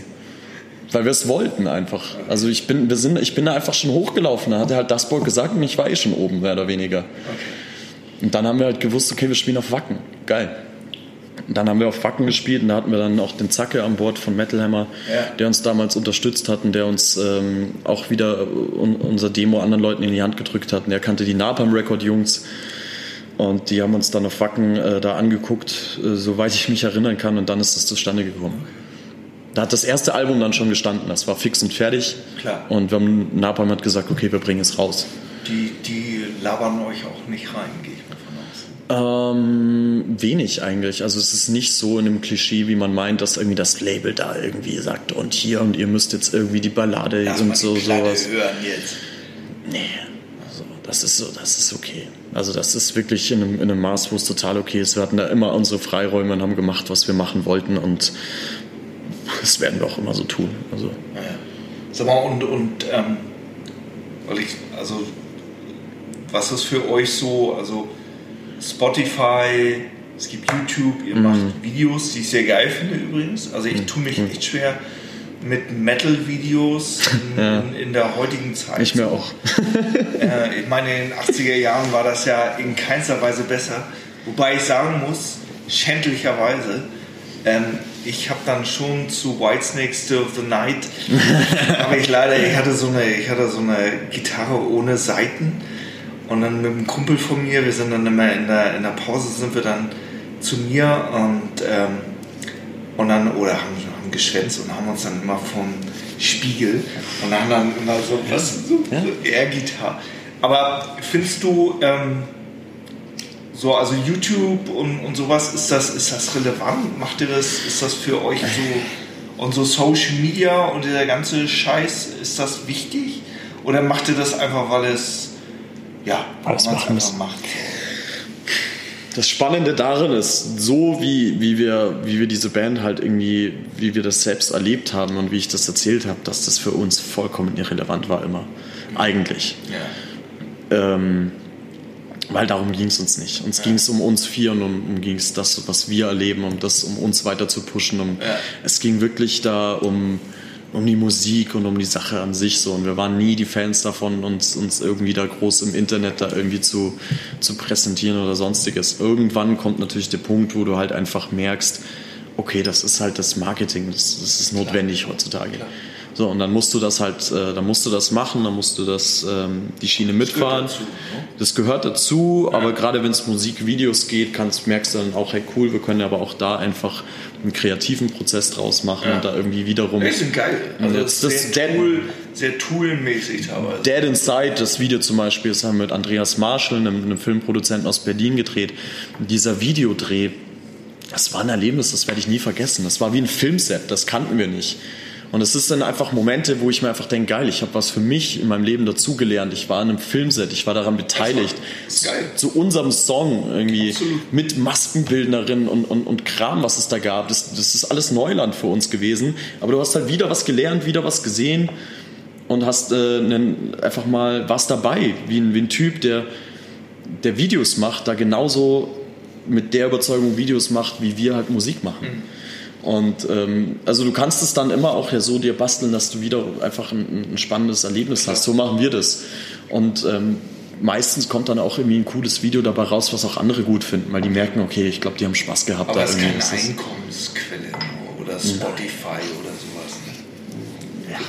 Weil wir es wollten einfach. Also ich bin, wir sind, ich bin da einfach schon hochgelaufen. Da hat er halt das Board gesagt und ich war eh schon oben, mehr oder weniger. Und dann haben wir halt gewusst, okay, wir spielen auf Wacken. Geil. Dann haben wir auf Wacken gespielt und da hatten wir dann auch den Zacke an Bord von Metal Hammer, Ja. der uns damals unterstützt hat und der uns ähm, auch wieder un unser Demo anderen Leuten in die Hand gedrückt hat. Und der kannte die Napalm Record Jungs und die haben uns dann auf Wacken äh, da angeguckt, äh, soweit ich mich erinnern kann und dann ist das zustande gekommen. Da hat das erste Album dann schon gestanden, das war fix und fertig. Klar. Und wir haben, Napalm hat gesagt, okay, wir bringen es raus. Die, die labern euch auch nicht rein, gehe ich. Ähm, wenig eigentlich. Also es ist nicht so in einem Klischee, wie man meint, dass irgendwie das Label da irgendwie sagt und hier und ihr müsst jetzt irgendwie die Ballade Lass und so sowas. hören jetzt. Nee, also das ist so, das ist okay. Also das ist wirklich in einem, in einem Maß, wo es total okay ist. Wir hatten da immer unsere Freiräume und haben gemacht, was wir machen wollten und das werden wir auch immer so tun. Also Ja. Sag mal, und, und ähm, weil ich, also, was ist für euch so, also Spotify, es gibt YouTube, Mhm. ihr macht Videos, die ich sehr geil finde übrigens. Also ich tue mich echt schwer mit Metal-Videos in, Ja. in, in der heutigen Zeit. ich mir auch. Äh, ich meine, in den 80er Jahren war das ja in keinster Weise besser. Wobei ich sagen muss, schändlicherweise, ähm, ich habe dann schon zu Whitesnake Still of the Night, aber ich leider, ich hatte so eine, ich hatte so eine Gitarre ohne Saiten und dann mit einem Kumpel von mir, wir sind dann immer in der, in der Pause sind wir dann zu mir und ähm, und dann, oder haben, haben geschwänzt und haben uns dann immer vom Spiegel und haben dann immer so, was, so Air-Gitarre. Aber findest du, ähm, so, also YouTube und, und sowas, ist das, ist das relevant? Macht ihr das, ist das für euch so, und so Social Media und dieser ganze Scheiß, ist das wichtig? Oder macht ihr das einfach, weil es, ja, weil Weil es man es machen muss. macht? Das Spannende darin ist, so wie, wie, wir, wie wir diese Band halt irgendwie, wie wir das selbst erlebt haben und wie ich das erzählt habe, dass das für uns vollkommen irrelevant war immer. Eigentlich. Ja. Ähm, weil darum ging es uns nicht. Uns ging es um uns vier und um, um ging es das, was wir erleben, um das, um uns weiter zu pushen. Um, Ja. Es ging wirklich da um, um die Musik und um die Sache an sich so. Und wir waren nie die Fans davon, uns, uns irgendwie da groß im Internet da irgendwie zu, zu präsentieren oder sonstiges. Irgendwann kommt natürlich der Punkt, wo du halt einfach merkst, okay, das ist halt das Marketing, das, das ist notwendig heutzutage. So, und dann musst du das halt, äh, dann musst du das machen, dann musst du das, ähm, die Schiene mitfahren. dazu, ne? Das gehört dazu, aber gerade wenn es Musikvideos geht, kannst, merkst du dann auch, hey cool, wir können aber auch da einfach einen kreativen Prozess draus machen Ja. und da irgendwie wiederum Die sind geil. Also Jetzt das das sehr, Dead- tool, sehr toolmäßig teilweise. Dead Inside, das Video zum Beispiel, das haben wir mit Andreas Marschall, einem, einem Filmproduzenten aus Berlin gedreht. Und dieser Videodreh, das war ein Erlebnis, das werde ich nie vergessen. Das war wie ein Filmset, das kannten wir nicht. Und es ist dann einfach Momente, wo ich mir einfach denke, geil, ich habe was für mich in meinem Leben dazugelernt. Ich war in einem Filmset, ich war daran beteiligt. Das ist geil. Zu, zu unserem Song irgendwie Absolut. mit Maskenbildnerin und, und, und Kram, was es da gab. Das, das ist alles Neuland für uns gewesen. Aber du hast halt wieder was gelernt, wieder was gesehen und hast äh, einen, einfach mal was dabei, wie ein, wie ein Typ, der, der Videos macht, da genauso mit der Überzeugung Videos macht, wie wir halt Musik machen. Und ähm, also du kannst es dann immer auch ja so dir basteln, dass du wieder einfach ein, ein spannendes Erlebnis hast. So machen wir das. Und ähm, meistens kommt dann auch irgendwie ein cooles Video dabei raus, was auch andere gut finden, weil die merken, okay, ich glaube, die haben Spaß gehabt. Aber da ist keine ist- Einkommensquelle oder Spotify oder sowas. Ne? Ja,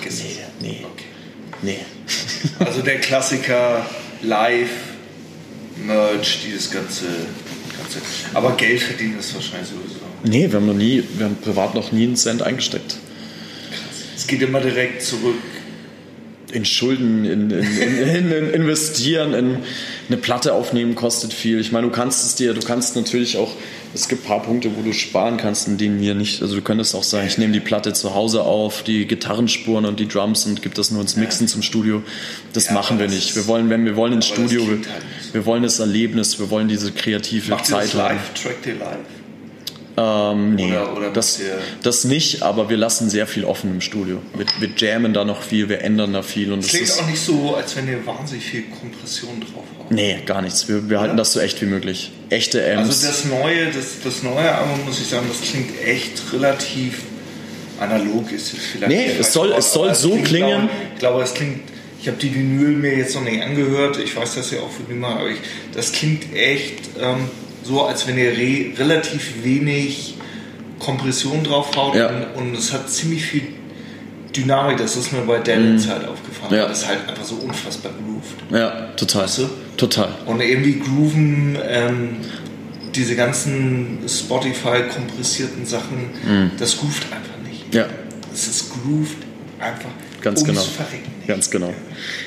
nee, nee, Okay. nee. Also der Klassiker Live, Merch, dieses ganze, ganze. Aber Geld verdienen ist wahrscheinlich sowieso. Nee, wir haben noch nie, wir haben privat noch nie einen Cent eingesteckt. Es geht immer direkt zurück. in Schulden in, in, in, in investieren, in eine Platte aufnehmen kostet viel. Ich meine, du kannst es dir, du kannst natürlich auch es gibt ein paar Punkte, wo du sparen kannst, in denen wir nicht, also du könntest auch sagen, ich nehme die Platte zu Hause auf, die Gitarrenspuren und die Drums und gib das nur ins Mixen zum Studio. Das Ja, machen wir aber nicht. das Wir wollen, wenn wir wollen ins das Studio, wir, halt wir wollen das Erlebnis, wir wollen diese kreative Macht das Zeit haben. live? Trackt ihr live? Ähm, nee, Oder- oder das, das nicht, aber wir lassen sehr viel offen im Studio. Wir, wir jammen da noch viel, wir ändern da viel und klingt ist, auch nicht so, als wenn ihr wahnsinnig viel Kompression drauf habt. nee, gar nichts. Wir, wir halten das so echt wie möglich. Echte Amps. Also das neue, das, das neue Album, muss ich sagen, das klingt echt relativ analog ist vielleicht. Nee, es soll- es soll so klingt, klingen. Ich glaube, es klingt. Ich habe die Vinyl mir jetzt noch nicht angehört. Ich weiß das ja auch für immer, aber ich, das klingt echt ähm, so, als wenn ihr re, relativ wenig Kompression drauf haut Ja. und, und es hat ziemlich viel Dynamik. Das ist mir bei Dance halt aufgefallen. Mhm. Ja. Das halt einfach so unfassbar groovt. ja, total. Weißt du? Total. Und irgendwie grooven ähm, diese ganzen Spotify kompressierten Sachen, das groovt einfach nicht. Mhm. Ja, Es ist grooved einfach Ganz ums genau. Ganz genau.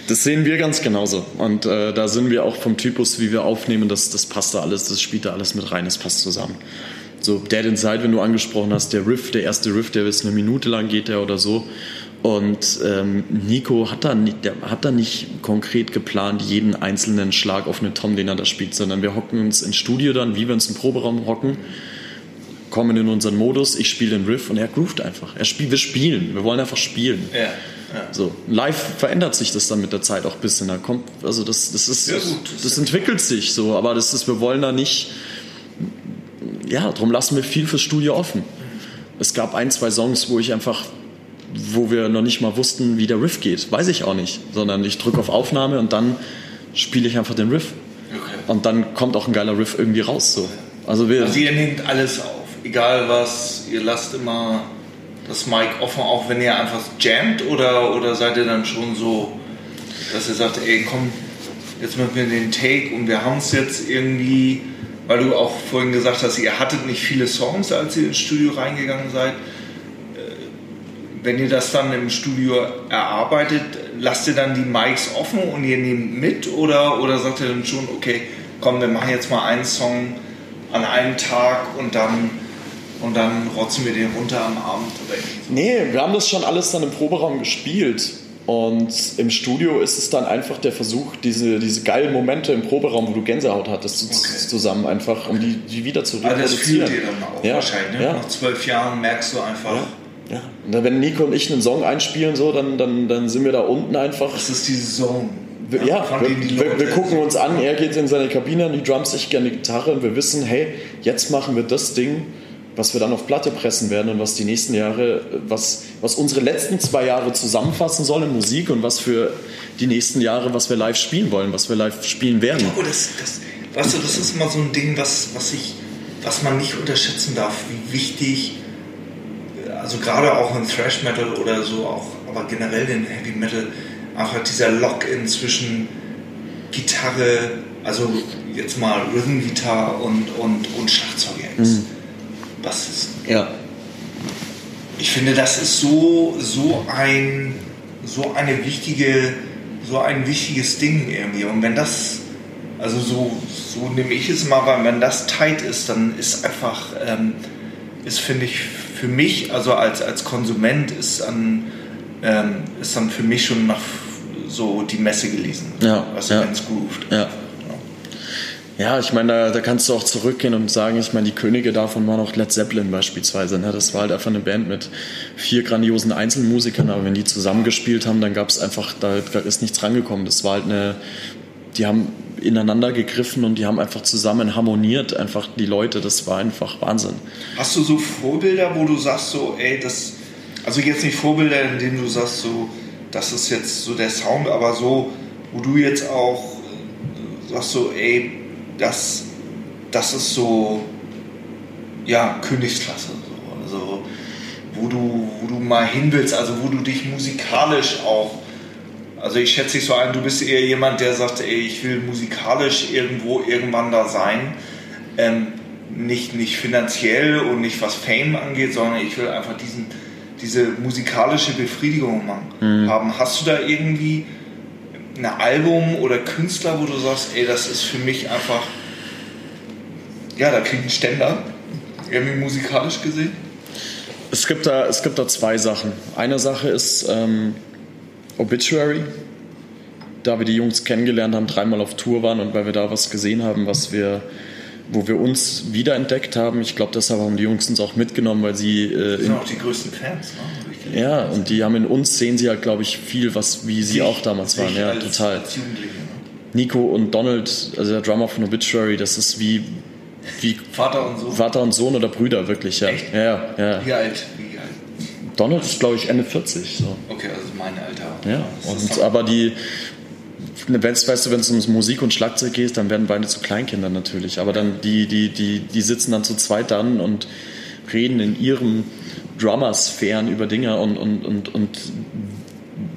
Das sehen wir ganz genauso. Und äh, da sind wir auch vom Typus, wie wir aufnehmen, das, das passt da alles, das spielt da alles mit rein, das passt zusammen. So, Dead Inside, wenn du angesprochen hast, der Riff, der erste Riff, der ist eine Minute lang geht der oder so. Und ähm, Nico hat da, nicht, der hat da nicht konkret geplant, jeden einzelnen Schlag auf einen Tom, den er da spielt, sondern wir hocken uns ins Studio dann, wie wir uns im Proberaum hocken, kommen in unseren Modus, ich spiele den Riff und er groovt einfach. Er spielt, wir spielen, wir wollen einfach spielen. Ja, ja. So, live verändert sich das dann mit der Zeit auch ein bisschen. Da kommt, also das, das ist, Ja, das, entwickelt sich so, aber das ist, wir wollen da nicht, ja, darum lassen wir viel fürs Studio offen. Es gab ein, zwei Songs, wo ich einfach, wo wir noch nicht mal wussten, wie der Riff geht. Weiß ich auch nicht, sondern ich drücke auf Aufnahme und dann spiele ich einfach den Riff. Okay. Und dann kommt auch ein geiler Riff irgendwie raus. So. Also wir, Also ihr nehmt alles auf, egal was, ihr lasst immer das Mic offen, auch wenn ihr einfach jammt oder, oder seid ihr dann schon so, dass ihr sagt, ey komm, jetzt machen wir den Take und wir haben es jetzt irgendwie, weil du auch vorhin gesagt hast, ihr hattet nicht viele Songs, als ihr ins Studio reingegangen seid. Äh, Wenn ihr das dann im Studio erarbeitet, lasst ihr dann die Mics offen und ihr nehmt mit oder, oder sagt ihr dann schon, okay, komm, wir machen jetzt mal einen Song an einem Tag und dann, und dann rotzen wir den runter am Abend oder irgendwie. Nee, wir haben das schon alles dann im Proberaum gespielt. Und im Studio ist es dann einfach der Versuch, diese, diese geilen Momente im Proberaum, wo du Gänsehaut hattest, Okay. zusammen einfach, um die, die wieder zu Also das reproduzieren. fühlt ihr dann auch Ja, wahrscheinlich. Ne? ja. Nach zwölf Jahren merkst du einfach, Ja, ja. Und dann, wenn Nico und ich einen Song einspielen, so, dann, dann, dann sind wir da unten einfach. das ist diese Zone. Wir, ja, wir, wir, wir gucken uns an, er geht in seine Kabine die Drums, ich gerne die Gitarre und wir wissen, hey, jetzt machen wir das Ding, was wir dann auf Platte pressen werden und was die nächsten Jahre, was, was unsere letzten zwei Jahre zusammenfassen soll in Musik und was für die nächsten Jahre, was wir live spielen wollen, was wir live spielen werden. Oh, das, das, weißt du, das ist immer so ein Ding, was, was, ich, was man nicht unterschätzen darf, wie wichtig, also gerade auch im Thrash Metal oder so, auch, aber generell in Heavy Metal, einfach dieser Lock-in zwischen Gitarre, also jetzt mal Rhythm Guitar und, und, und Schlagzeuger ist. Was ist Ja. ich finde, das ist so, so ein, so eine wichtige, so ein wichtiges Ding irgendwie. Und wenn das, also so, so nehme ich es mal, weil wenn das tight ist, dann ist einfach, ähm, ist finde ich für mich, also als, als Konsument ist dann, ähm, ist dann für mich schon nach so die Messe gelesen. Ja, Also ja. es groovt. Ja. Ja, ich meine, da, da kannst du auch zurückgehen und sagen, ich meine, die Könige davon waren auch Led Zeppelin beispielsweise. Ne? Das war halt einfach eine Band mit vier grandiosen Einzelmusikern, aber wenn die zusammengespielt haben, dann gab es einfach, da ist nichts rangekommen. Das war halt eine, die haben ineinander gegriffen und die haben einfach zusammen harmoniert, einfach die Leute, das war einfach Wahnsinn. Hast du so Vorbilder, wo du sagst so, ey, das, also jetzt nicht Vorbilder, in denen du sagst so, das ist jetzt so der Sound, aber so, wo du jetzt auch äh, sagst so, ey, das, das ist so, ja, Königsklasse, so, also wo du, wo du mal hin willst, also wo du dich musikalisch auch, also ich schätze dich so ein, du bist eher jemand, der sagt, ey, ich will musikalisch irgendwo irgendwann da sein. Ähm, nicht, nicht finanziell und nicht was Fame angeht, sondern ich will einfach diesen, diese musikalische Befriedigung machen, haben. Hast du da irgendwie ein Album oder Künstler, wo du sagst, ey, das ist für mich einfach, ja, da kriegt ein Ständer Irgendwie musikalisch gesehen? Es gibt da, es gibt da zwei Sachen. Eine Sache ist ähm, Obituary. Da wir die Jungs kennengelernt haben, dreimal auf Tour waren und weil wir da was gesehen haben, was wir, wo wir uns wiederentdeckt haben. Ich glaube, deshalb haben die Jungs uns auch mitgenommen, weil sie äh, Das in, sind auch die größten Fans, ne? Ich ja und die haben in uns sehen sie halt, glaube ich, viel, was wie sie Sich- auch damals waren. Ja, als, total. Als. Ne? Nico und Donald, also der Drummer von Obituary, das ist wie wie Vater und Sohn. Vater und Sohn oder Brüder wirklich, ja. Echt? Ja, ja. Wie alt? Wie alt? Donald ist, glaube ich, Ende 40. So. Okay, also mein Alter. Ja, und, aber die, wenn's, weißt du, wenn es um Musik und Schlagzeug geht, dann werden beide zu Kleinkindern natürlich. Aber dann, die, die, die, die sitzen dann zu zweit dann und reden in ihrem Drummer-Sphären über Dinge und, und, und, und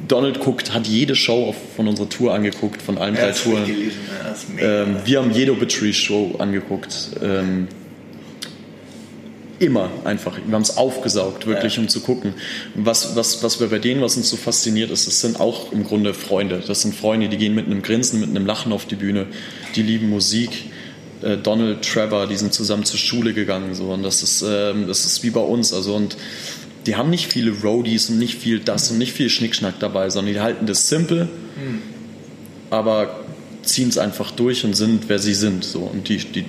Donald guckt, hat jede Show auf, von unserer Tour angeguckt, von allen ja, drei Touren. Ähm, wir haben jede Obituary-Show angeguckt. Ähm, immer einfach. Wir haben es aufgesaugt, wirklich, Ja. um zu gucken. Was, was, was wir bei denen, was uns so fasziniert ist, das sind auch im Grunde Freunde. Das sind Freunde, die gehen mit einem Grinsen, mit einem Lachen auf die Bühne. Die lieben Musik. Äh, Donald, Trevor, die sind zusammen zur Schule gegangen. So. Und das ist, ähm, das ist wie bei uns. Also, und die haben nicht viele Roadies und nicht viel das und nicht viel Schnickschnack dabei, sondern die halten das simpel aber ziehen es einfach durch und sind, wer sie sind. So. Und die, die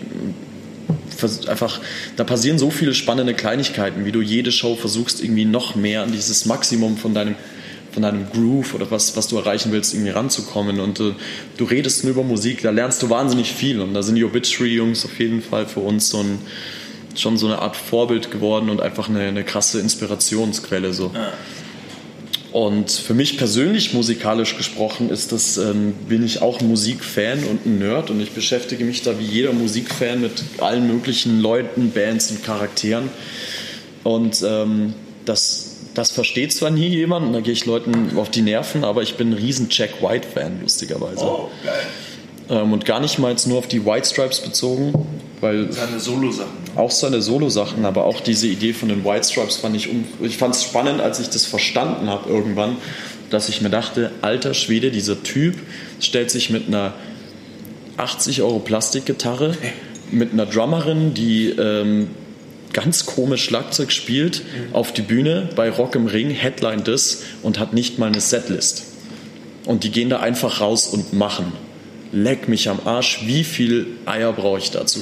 einfach, da passieren so viele spannende Kleinigkeiten, wie du jede Show versuchst, irgendwie noch mehr an dieses Maximum von deinem, von deinem Groove oder was, was du erreichen willst, irgendwie ranzukommen. Und äh, du redest nur über Musik, da lernst du wahnsinnig viel. Und da sind die Obituary-Jungs auf jeden Fall für uns so ein, schon so eine Art Vorbild geworden und einfach eine, eine krasse Inspirationsquelle. So. Und für mich persönlich musikalisch gesprochen ist das, ähm, bin ich auch ein Musikfan und ein Nerd und ich beschäftige mich da wie jeder Musikfan mit allen möglichen Leuten, Bands und Charakteren. Und ähm, das, das versteht zwar nie jemand und da gehe ich Leuten auf die Nerven, aber ich bin ein riesen Jack White-Fan, lustigerweise. oh, geil. Ähm, und gar nicht mal jetzt nur auf die White Stripes bezogen, weil Seine Solo-Sachen. auch seine Solo-Sachen, aber auch diese Idee von den White Stripes fand ich, um, ich fand es spannend, als ich das verstanden habe irgendwann, dass ich mir dachte, alter Schwede, dieser Typ stellt sich mit einer 80 Euro Plastikgitarre, mit einer Drummerin, die ähm, ganz komisch Schlagzeug spielt, auf die Bühne bei Rock im Ring, headline das und hat nicht mal eine Setlist. Und die gehen da einfach raus und machen. Leck mich am Arsch, wie viel Eier brauche ich dazu?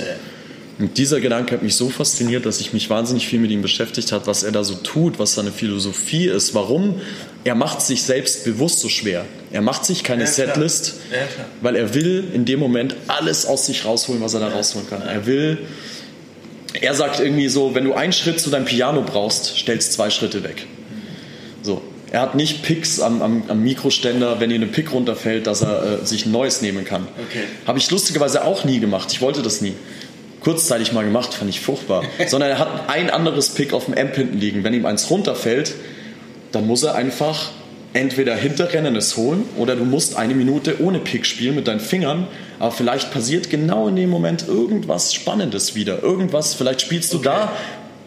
Und dieser Gedanke hat mich so fasziniert, dass ich mich wahnsinnig viel mit ihm beschäftigt habe, was er da so tut, was seine Philosophie ist, warum er macht sich selbst bewusst so schwer. Er macht sich keine Ja. Setlist, Ja, weil er will in dem Moment alles aus sich rausholen, was er da rausholen kann. Er will, er sagt irgendwie so, wenn du einen Schritt zu deinem Piano brauchst, stellst zwei Schritte weg. So. Er hat nicht Picks am, am, am Mikroständer, wenn ihr eine Pick runterfällt, dass er äh, sich ein neues nehmen kann. Okay. Habe ich lustigerweise auch nie gemacht. Ich wollte das nie. Kurzzeitig mal gemacht, fand ich furchtbar. Sondern er hat ein anderes Pick auf dem Amp hinten liegen. Wenn ihm eins runterfällt, dann muss er einfach entweder hinterrennen, es holen, oder du musst eine Minute ohne Pick spielen mit deinen Fingern. Aber vielleicht passiert genau in dem Moment irgendwas Spannendes wieder. Irgendwas, vielleicht spielst du da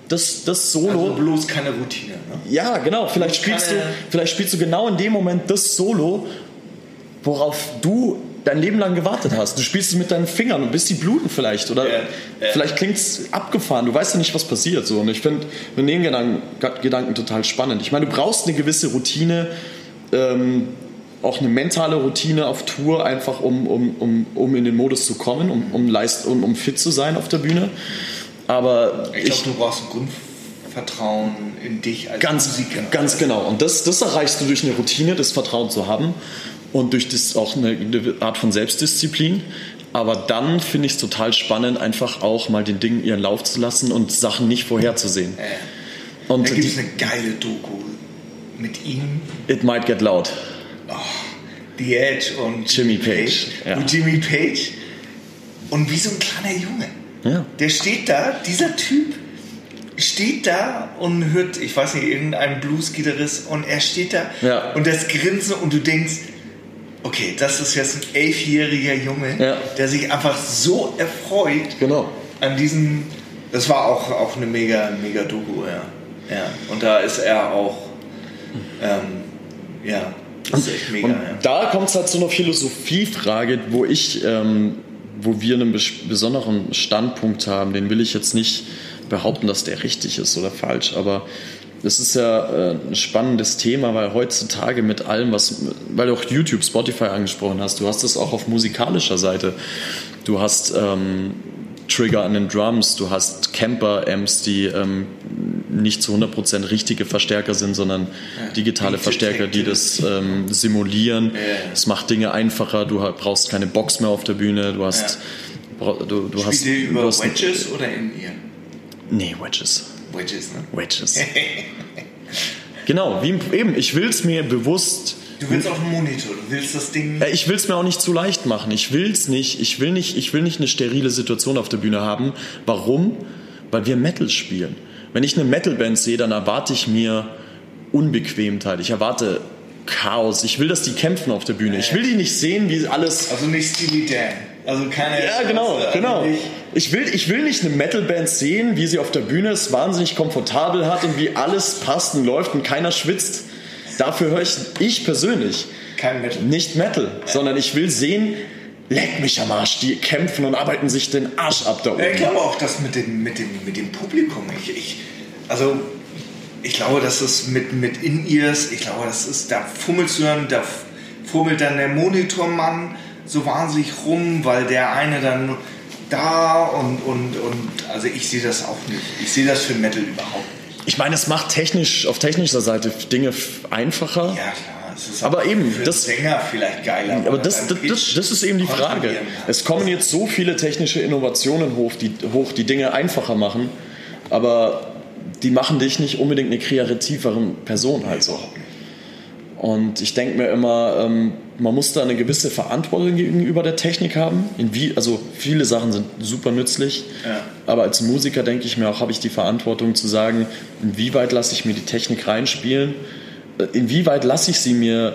das, das Solo. Also bloß keine Routine. Ne? Ja, genau. Vielleicht spielst, du, vielleicht spielst du genau in dem Moment das Solo, worauf du dein Leben lang gewartet hast. Du spielst es mit deinen Fingern und bis die bluten vielleicht. Oder Ja, ja. vielleicht klingt es abgefahren. Du weißt ja nicht, was passiert. So. Und ich finde find den Gedanken, Gedanken total spannend. Ich meine, du brauchst eine gewisse Routine, ähm, auch eine mentale Routine auf Tour, einfach um, um, um, um in den Modus zu kommen, um, um, leist, um, um fit zu sein auf der Bühne. Aber Ich glaube, du brauchst ein Grundvertrauen in dich als Ganz, Musiker. ganz genau. Und das, das erreichst du durch eine Routine, das Vertrauen zu haben und durch das auch eine, eine Art von Selbstdisziplin. Aber dann finde ich es total spannend, einfach auch mal den Dingen ihren Lauf zu lassen und Sachen nicht vorherzusehen. Und Da gibt es eine geile Doku mit ihm, It Might Get Loud. The Edge und Jimmy Page, ja. Und Jimmy Page. Und wie so ein kleiner Junge. Ja. Der steht da, dieser Typ steht da und hört, ich weiß nicht, irgendeinen Blues-Gitarrist und er steht da Ja. und das Grinsen und du denkst, okay, das ist jetzt ein elfjähriger Junge, Ja. der sich einfach so erfreut Genau. an diesem, das war auch, auch eine mega, mega Doku, ja. ja. Und da ist er auch, ähm, ja, das ist echt mega, Und ja. da kommt es halt zu einer Philosophiefrage, wo ich, ähm, wo wir einen bes- besonderen Standpunkt haben, den will ich jetzt nicht behaupten, dass der richtig ist oder falsch, aber das ist ja äh, ein spannendes Thema, weil heutzutage mit allem, was, weil du auch YouTube, Spotify angesprochen hast, du hast das auch auf musikalischer Seite. Du hast ähm, Trigger an den Drums, du hast Camper-Amps, die ähm, nicht zu 100% richtige Verstärker sind, sondern digitale Verstärker, die das ähm, simulieren. Es macht Dinge einfacher, du brauchst keine Box mehr auf der Bühne, du hast... Du, du hast, ihr über hast Wedges oder in ihr? Nee, Wedges. Wedges, ne? Wedges. genau, wie eben, ich will es mir bewusst. Du willst auf den Monitor, du willst das Ding. Ich will es mir auch nicht zu leicht machen. Ich will es nicht. Ich will nicht. Ich will nicht eine sterile Situation auf der Bühne haben. Warum? Weil wir Metal spielen. Wenn ich eine Metalband sehe, dann erwarte ich mir Unbequemtheit. Ich erwarte Chaos. Ich will, dass die kämpfen auf der Bühne. Ich will die nicht sehen, wie alles. Also nicht Steely Dan. Also keine. Ja, genau, also genau. Ich will, ich will nicht eine Metalband sehen, wie sie auf der Bühne es wahnsinnig komfortabel hat und wie alles passt und läuft und keiner schwitzt. Dafür höre ich, ich persönlich Kein Metal. nicht Metal, sondern ich will sehen, leck mich am Arsch, die kämpfen und arbeiten sich den Arsch ab da oben. Ich glaube auch, dass mit dem, mit dem, mit dem Publikum, ich, ich, also ich glaube, dass es mit, mit In-Ears, ich glaube, das ist, da fummelst du dann, da fummelt dann der Monitormann so wahnsinnig rum, weil der eine dann da und, und, und also ich sehe das auch nicht. Ich sehe das für Metal überhaupt nicht. Ich meine, es macht technisch auf technischer Seite Dinge einfacher. Ja, klar. Aber eben, das Sänger vielleicht geiler. Aber das, das, das, das, ist eben die Frage. Es kommen jetzt so viele technische Innovationen hoch die, hoch, die Dinge einfacher machen, aber die machen dich nicht unbedingt eine kreativere Person halt so. Und ich denke mir immer, ähm, man muss da eine gewisse Verantwortung gegenüber der Technik haben. Wie, also viele Sachen sind super nützlich, ja. aber als Musiker denke ich mir auch, habe ich die Verantwortung zu sagen, inwieweit lasse ich mir die Technik reinspielen, inwieweit lasse ich sie mir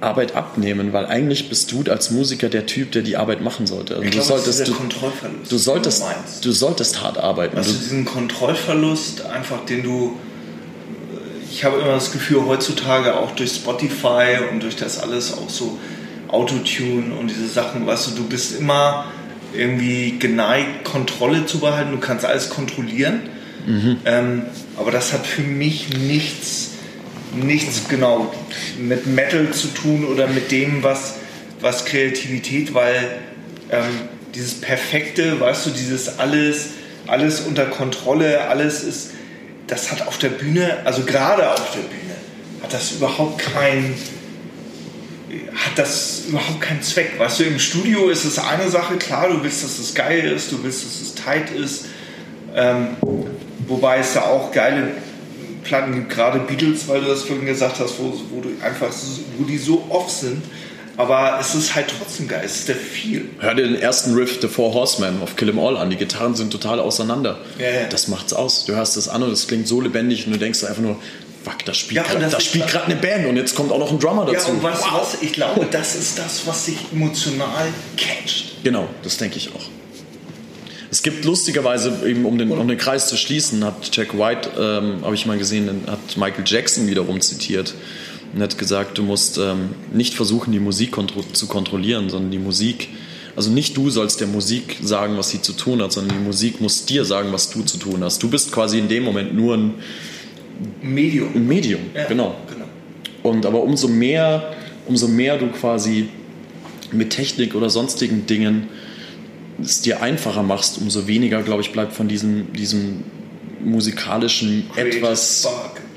Arbeit abnehmen, weil eigentlich bist du als Musiker der Typ, der die Arbeit machen sollte. Also ich du glaube, solltest, das ist du, Kontrollverlust, du solltest, du, du solltest hart arbeiten. Also diesen Kontrollverlust, einfach den du ich habe immer das Gefühl, heutzutage auch durch Spotify und durch das alles auch so Autotune und diese Sachen, weißt du, du bist immer irgendwie geneigt, Kontrolle zu behalten, du kannst alles kontrollieren. Mhm. Ähm, aber das hat für mich nichts, nichts genau mit Metal zu tun oder mit dem, was, was Kreativität, weil ähm, dieses Perfekte, weißt du, dieses alles, alles unter Kontrolle, alles ist das hat auf der Bühne, also gerade auf der Bühne, hat das überhaupt kein hat das überhaupt keinen Zweck. Weißt du, im Studio ist es eine Sache, klar, du willst, dass es geil ist, du willst, dass es tight ist. Ähm, wobei es da auch geile Platten gibt, gerade Beatles, weil du das vorhin gesagt hast, wo, wo du einfach, wo die so off sind. Aber es ist halt trotzdem geil, es ist der viel. Hör dir den ersten Riff, The Four Horsemen auf Kill 'Em All an. Die Gitarren sind total auseinander. Ja, ja. Das macht's aus. Du hörst das an und es klingt so lebendig und du denkst einfach nur, fuck, da spielt ja, gerade eine Band und jetzt kommt auch noch ein Drummer dazu. Ja, und weißt wow. was? Ich glaube, das ist das, was sich emotional catcht. Genau, das denke ich auch. Es gibt lustigerweise, eben um den, um den Kreis zu schließen, hat Jack White, ähm, habe ich mal gesehen, hat Michael Jackson wiederum zitiert und hat gesagt, du musst ähm, nicht versuchen, die Musik kontro zu kontrollieren, sondern die Musik, also nicht du sollst der Musik sagen, was sie zu tun hat, sondern die Musik muss dir sagen, was du zu tun hast. Du bist quasi in dem Moment nur ein Medium. Ein Medium, ja, genau. genau. Und aber umso mehr, umso mehr du quasi mit Technik oder sonstigen Dingen es dir einfacher machst, umso weniger, glaube ich, bleibt von diesem, diesem musikalischen Creative etwas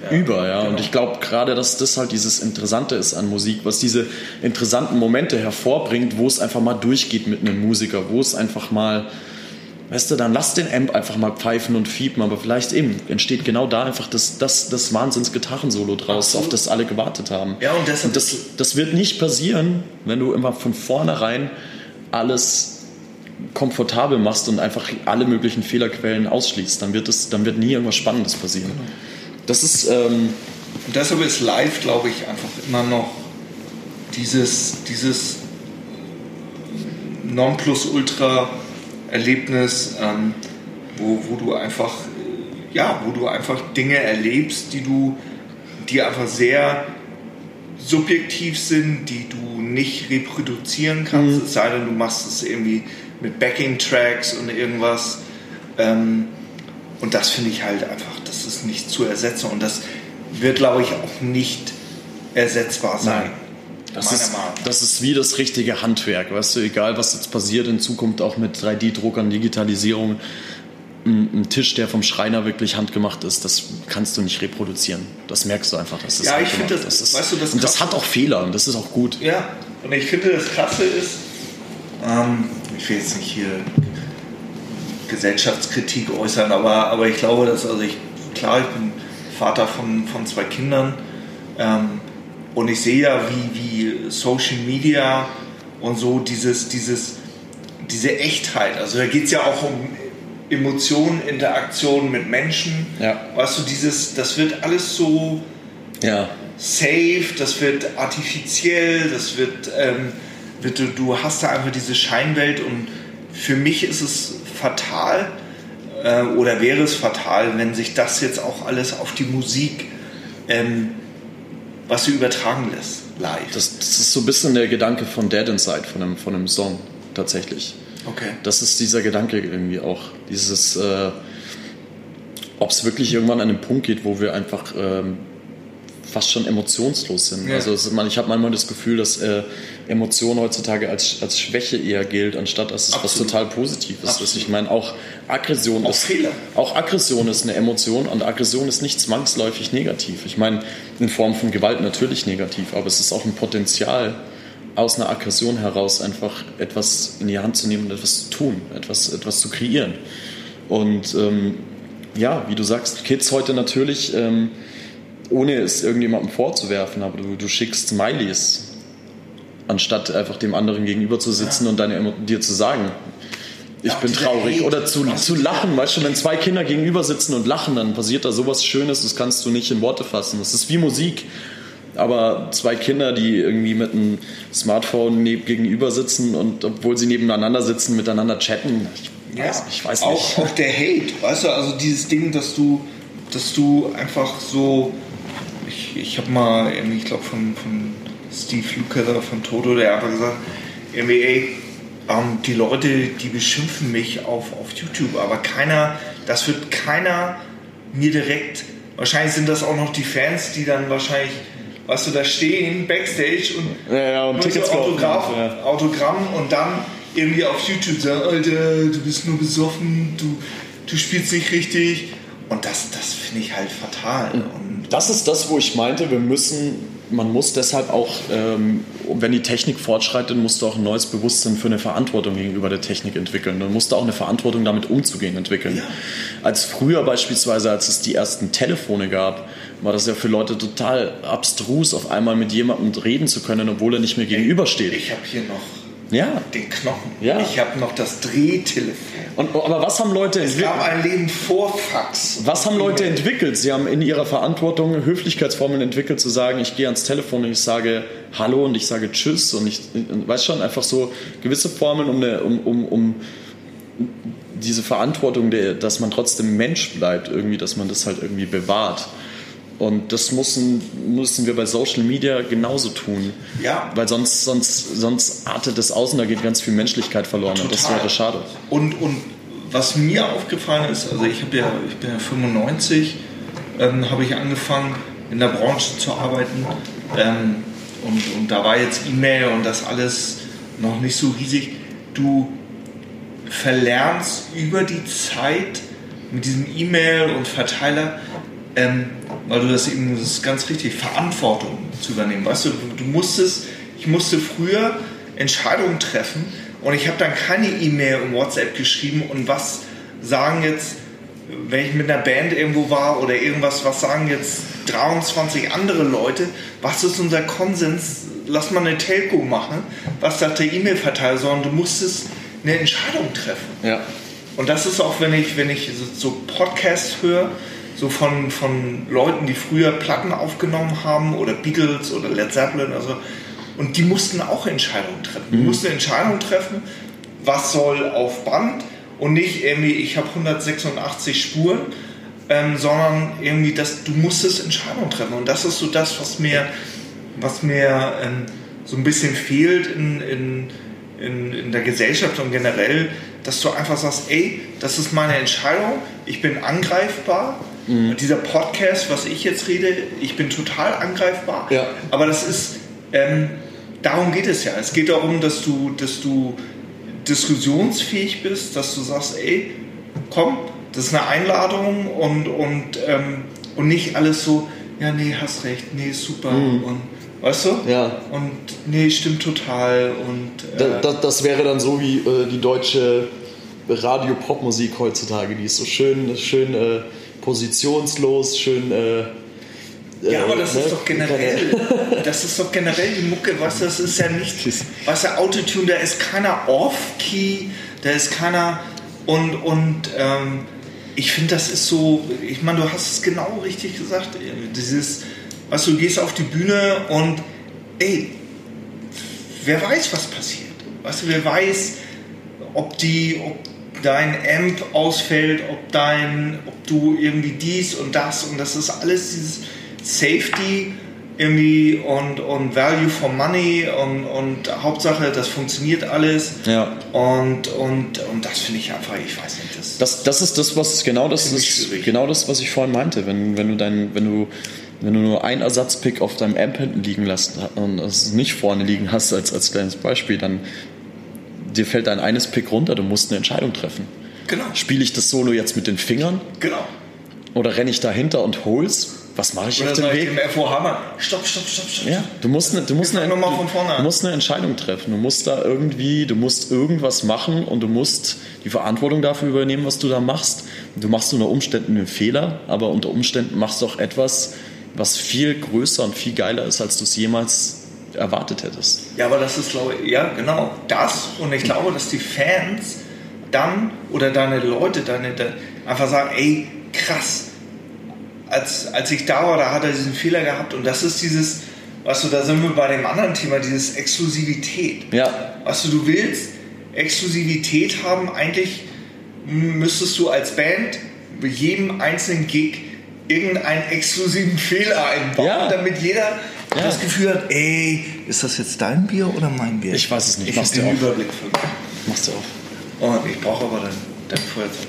ja, über, ja. Genau. Und ich glaube gerade, dass das halt dieses Interessante ist an Musik, was diese interessanten Momente hervorbringt, wo es einfach mal durchgeht mit einem Musiker, wo es einfach mal, weißt du, dann lass den Amp einfach mal pfeifen und fiepen, aber vielleicht eben entsteht genau da einfach das, das, das Wahnsinns-Gitarrensolo draus, Absolut. auf das alle gewartet haben. Ja, und, und das, das wird nicht passieren, wenn du immer von vornherein alles komfortabel machst und einfach alle möglichen Fehlerquellen ausschließt, dann wird, es, dann wird nie irgendwas Spannendes passieren. Genau. Das ist. Ähm und deshalb ist live, glaube ich, einfach immer noch dieses, dieses Nonplusultra-Erlebnis, ähm, wo, wo du einfach, ja, wo du einfach Dinge erlebst, die du, die einfach sehr subjektiv sind, die du nicht reproduzieren kannst, mhm. es sei denn, du machst es irgendwie mit Backing-Tracks und irgendwas. Ähm, Und das finde ich halt einfach, das ist nicht zu ersetzen und das wird, glaube ich, auch nicht ersetzbar sein. Das meiner ist, Meinung nach. das ist wie das richtige Handwerk, weißt du, egal was jetzt passiert in Zukunft auch mit 3D-Druckern, Digitalisierung, ein, Tisch, der vom Schreiner wirklich handgemacht ist, das kannst du nicht reproduzieren. Das merkst du einfach. Das ist Ja, ich finde das- ist, weißt du, das und das hat auch Fehler und das ist auch gut. Ja, und ich finde, das Krasse ist, ähm, ich will jetzt nicht hier Gesellschaftskritik äußern, aber, aber ich glaube, dass, also ich, klar, ich bin Vater von, von zwei Kindern ähm, und ich sehe ja, wie, wie Social Media und so dieses, dieses, diese Echtheit, also da geht es ja auch um Emotionen, Interaktionen mit Menschen, Ja. weißt du, dieses, das wird alles so Ja. safe, das wird artifiziell, das wird, ähm, wird du, du hast da einfach diese Scheinwelt und für mich ist es fatal äh, oder wäre es fatal, wenn sich das jetzt auch alles auf die Musik, ähm, was sie übertragen lässt, live. Das, das ist so ein bisschen der Gedanke von Dead Inside, von einem, von einem Song, tatsächlich. okay. Das ist dieser Gedanke irgendwie auch. Dieses, äh, ob es wirklich irgendwann an den Punkt geht, wo wir einfach ähm, fast schon emotionslos sind. Ja. Also ist, man, ich habe manchmal das Gefühl, dass äh, Emotion heutzutage als, als Schwäche eher gilt, anstatt dass es was total Positives ist. Absolut. Ich meine, auch Aggression Auch ist Fehler. auch Aggression ist eine Emotion und Aggression ist nicht zwangsläufig negativ. Ich meine, in Form von Gewalt natürlich negativ, aber es ist auch ein Potenzial, aus einer Aggression heraus einfach etwas in die Hand zu nehmen und etwas zu tun, etwas, etwas zu kreieren. Und ähm, ja, wie du sagst, Kids heute natürlich, ähm, ohne es irgendjemandem vorzuwerfen, aber du, du schickst Smileys, anstatt einfach dem anderen gegenüber zu sitzen und deine, dir zu sagen, ich Ja, bin traurig. Oder zu, zu lachen, weißt du, wenn zwei Kinder gegenüber sitzen und lachen, dann passiert da sowas Schönes, das kannst du nicht in Worte fassen. Das ist wie Musik. Aber zwei Kinder, die irgendwie mit einem Smartphone gegenüber sitzen und obwohl sie nebeneinander sitzen, miteinander chatten, ich weiß, ich weiß auch, nicht. Auch der Hate, weißt du, also dieses Ding, dass du, dass du einfach so, ich, ich habe mal, irgendwie, ich glaube von, von Steve Lukather von Toto, der hat einfach gesagt, irgendwie, ey, ähm, die Leute, die beschimpfen mich auf, auf YouTube, aber keiner, das wird keiner mir direkt, wahrscheinlich sind das auch noch die Fans, die dann wahrscheinlich, weißt du, da stehen, Backstage und Ja, ja, und so Tickets kaufen. Autograph, Ja. Autogramm und dann irgendwie auf YouTube sagen, Alter, du bist nur besoffen, du, du spielst nicht richtig. Und das, das finde ich halt fatal. Und Das ist das, wo ich meinte, wir müssen, man muss deshalb auch, ähm, wenn die Technik fortschreitet, musst du auch ein neues Bewusstsein für eine Verantwortung gegenüber der Technik entwickeln. Du musst auch eine Verantwortung damit umzugehen entwickeln. Ja. Als früher beispielsweise, als es die ersten Telefone gab, war das ja für Leute total abstrus, auf einmal mit jemandem reden zu können, obwohl er nicht mehr gegenübersteht. ich habe hier noch Ja. den Knochen. Ja. Ich habe noch das Drehtelefon. Und, aber was haben Leute Es entwickelt? gab ein Leben vor Fax. Was haben Leute entwickelt? Sie haben in ihrer Verantwortung Höflichkeitsformeln entwickelt, zu sagen, ich gehe ans Telefon und ich sage Hallo und ich sage Tschüss und ich weiß schon, einfach so gewisse Formeln, um, eine, um, um, um diese Verantwortung, dass man trotzdem Mensch bleibt, irgendwie, dass man das halt irgendwie bewahrt. Und das müssen, müssen wir bei Social Media genauso tun. Ja. Weil sonst, sonst, sonst artet es aus und da geht ganz viel Menschlichkeit verloren und das Total. wäre schade. Und, und was mir aufgefallen ist, also ich, ja, ich bin ja 95, ähm, habe ich angefangen in der Branche zu arbeiten ähm, und, und da war jetzt E-Mail und das alles noch nicht so riesig. Du verlernst über die Zeit mit diesem E-Mail und Verteiler, ähm, weil du das eben, das ist ganz richtig, Verantwortung zu übernehmen. Weißt du, du musstest, ich musste früher Entscheidungen treffen und ich habe dann keine E-Mail und WhatsApp geschrieben und was sagen jetzt, wenn ich mit einer Band irgendwo war oder irgendwas, was sagen jetzt 23 andere Leute, was ist unser Konsens, lass mal eine Telco machen, was sagt der E-Mail-Verteiler, sondern du musstest eine Entscheidung treffen. Ja. Und das ist auch, wenn ich, wenn ich so so Podcasts höre, so von, von Leuten, die früher Platten aufgenommen haben oder Beatles oder Led Zeppelin, also, und die mussten auch Entscheidungen treffen. Die mussten Entscheidungen treffen, was soll auf Band und nicht irgendwie, ich habe 186 Spuren, ähm, sondern irgendwie, das, du musstest Entscheidungen treffen. Und das ist so das, was mir, was mir ähm, so ein bisschen fehlt in, in, in, in der Gesellschaft und generell, dass du einfach sagst, ey, das ist meine Entscheidung, ich bin angreifbar. Mhm. Und dieser Podcast, was ich jetzt rede, ich bin total angreifbar. Ja. Aber das ist, ähm, darum geht es ja. Es geht darum, dass du, dass du diskussionsfähig bist, dass du sagst, ey, komm, das ist eine Einladung und, und, ähm, und nicht alles so, ja, nee, hast recht, nee, super und weißt du? Mhm. Ja. Und nee, stimmt total und äh, das, das wäre dann so wie äh, die deutsche Radio-Pop-Musik heutzutage. Die ist so schön, schön äh, positionslos, schön. Äh, ja, aber äh, das ne? ist doch generell, das ist doch generell die Mucke, was das ist ja nicht, was der Autotune, da ist keiner Off-Key, da ist keiner und und ähm, ich finde, das ist so, ich meine, du hast es genau richtig gesagt, dieses, was du gehst auf die Bühne und ey, wer weiß, was passiert, weißt du, wer weiß, ob die, ob dein Amp ausfällt, ob dein, ob du irgendwie dies und das und das ist alles dieses Safety irgendwie und, und Value for Money und, und Hauptsache, das funktioniert alles. Ja. Und, und, und das finde ich einfach, ich weiß nicht, das, Das, das ist das, was genau das ist genau das, was ich vorhin meinte. Wenn, wenn du dein, wenn du wenn du nur einen Ersatzpick auf deinem Amp hinten liegen lässt und es nicht vorne liegen hast als, als kleines Beispiel, dann dir fällt dein eines Pick runter, du musst eine Entscheidung treffen. Genau, Spiele ich das Solo jetzt mit den Fingern genau. oder renne ich dahinter und hol's? Was mache ich Oder auf dem sag ich Weg? dem FOH mal, stopp, stopp, stopp, stopp. Ja, du musst eine, du musst eine, du an. musst eine Entscheidung treffen. Du musst da irgendwie, du musst irgendwas machen und du musst die Verantwortung dafür übernehmen, was du da machst. Du machst unter Umständen einen Fehler, aber unter Umständen machst du auch etwas, was viel größer und viel geiler ist, als du es jemals erwartet hättest. Ja, aber das ist, glaube ich, ja, genau, das. Und ich glaube, dass die Fans dann oder deine Leute deine, de, einfach sagen, ey, krass, als, als ich da war, da hat er diesen Fehler gehabt. Und das ist dieses, weißt du, da sind wir bei dem anderen Thema, dieses Exklusivität. Ja, Weißt du, du willst Exklusivität haben, eigentlich müsstest du als Band bei jedem einzelnen Gig irgendeinen exklusiven Fehler einbauen, Ja. damit jeder Ja. das Gefühl hat, ey, ist das jetzt dein Bier oder mein Bier? Ich weiß es nicht. Ich habe den. Überblick verloren. machst du auch. Und ich brauche aber dann, dann Feuerzeug.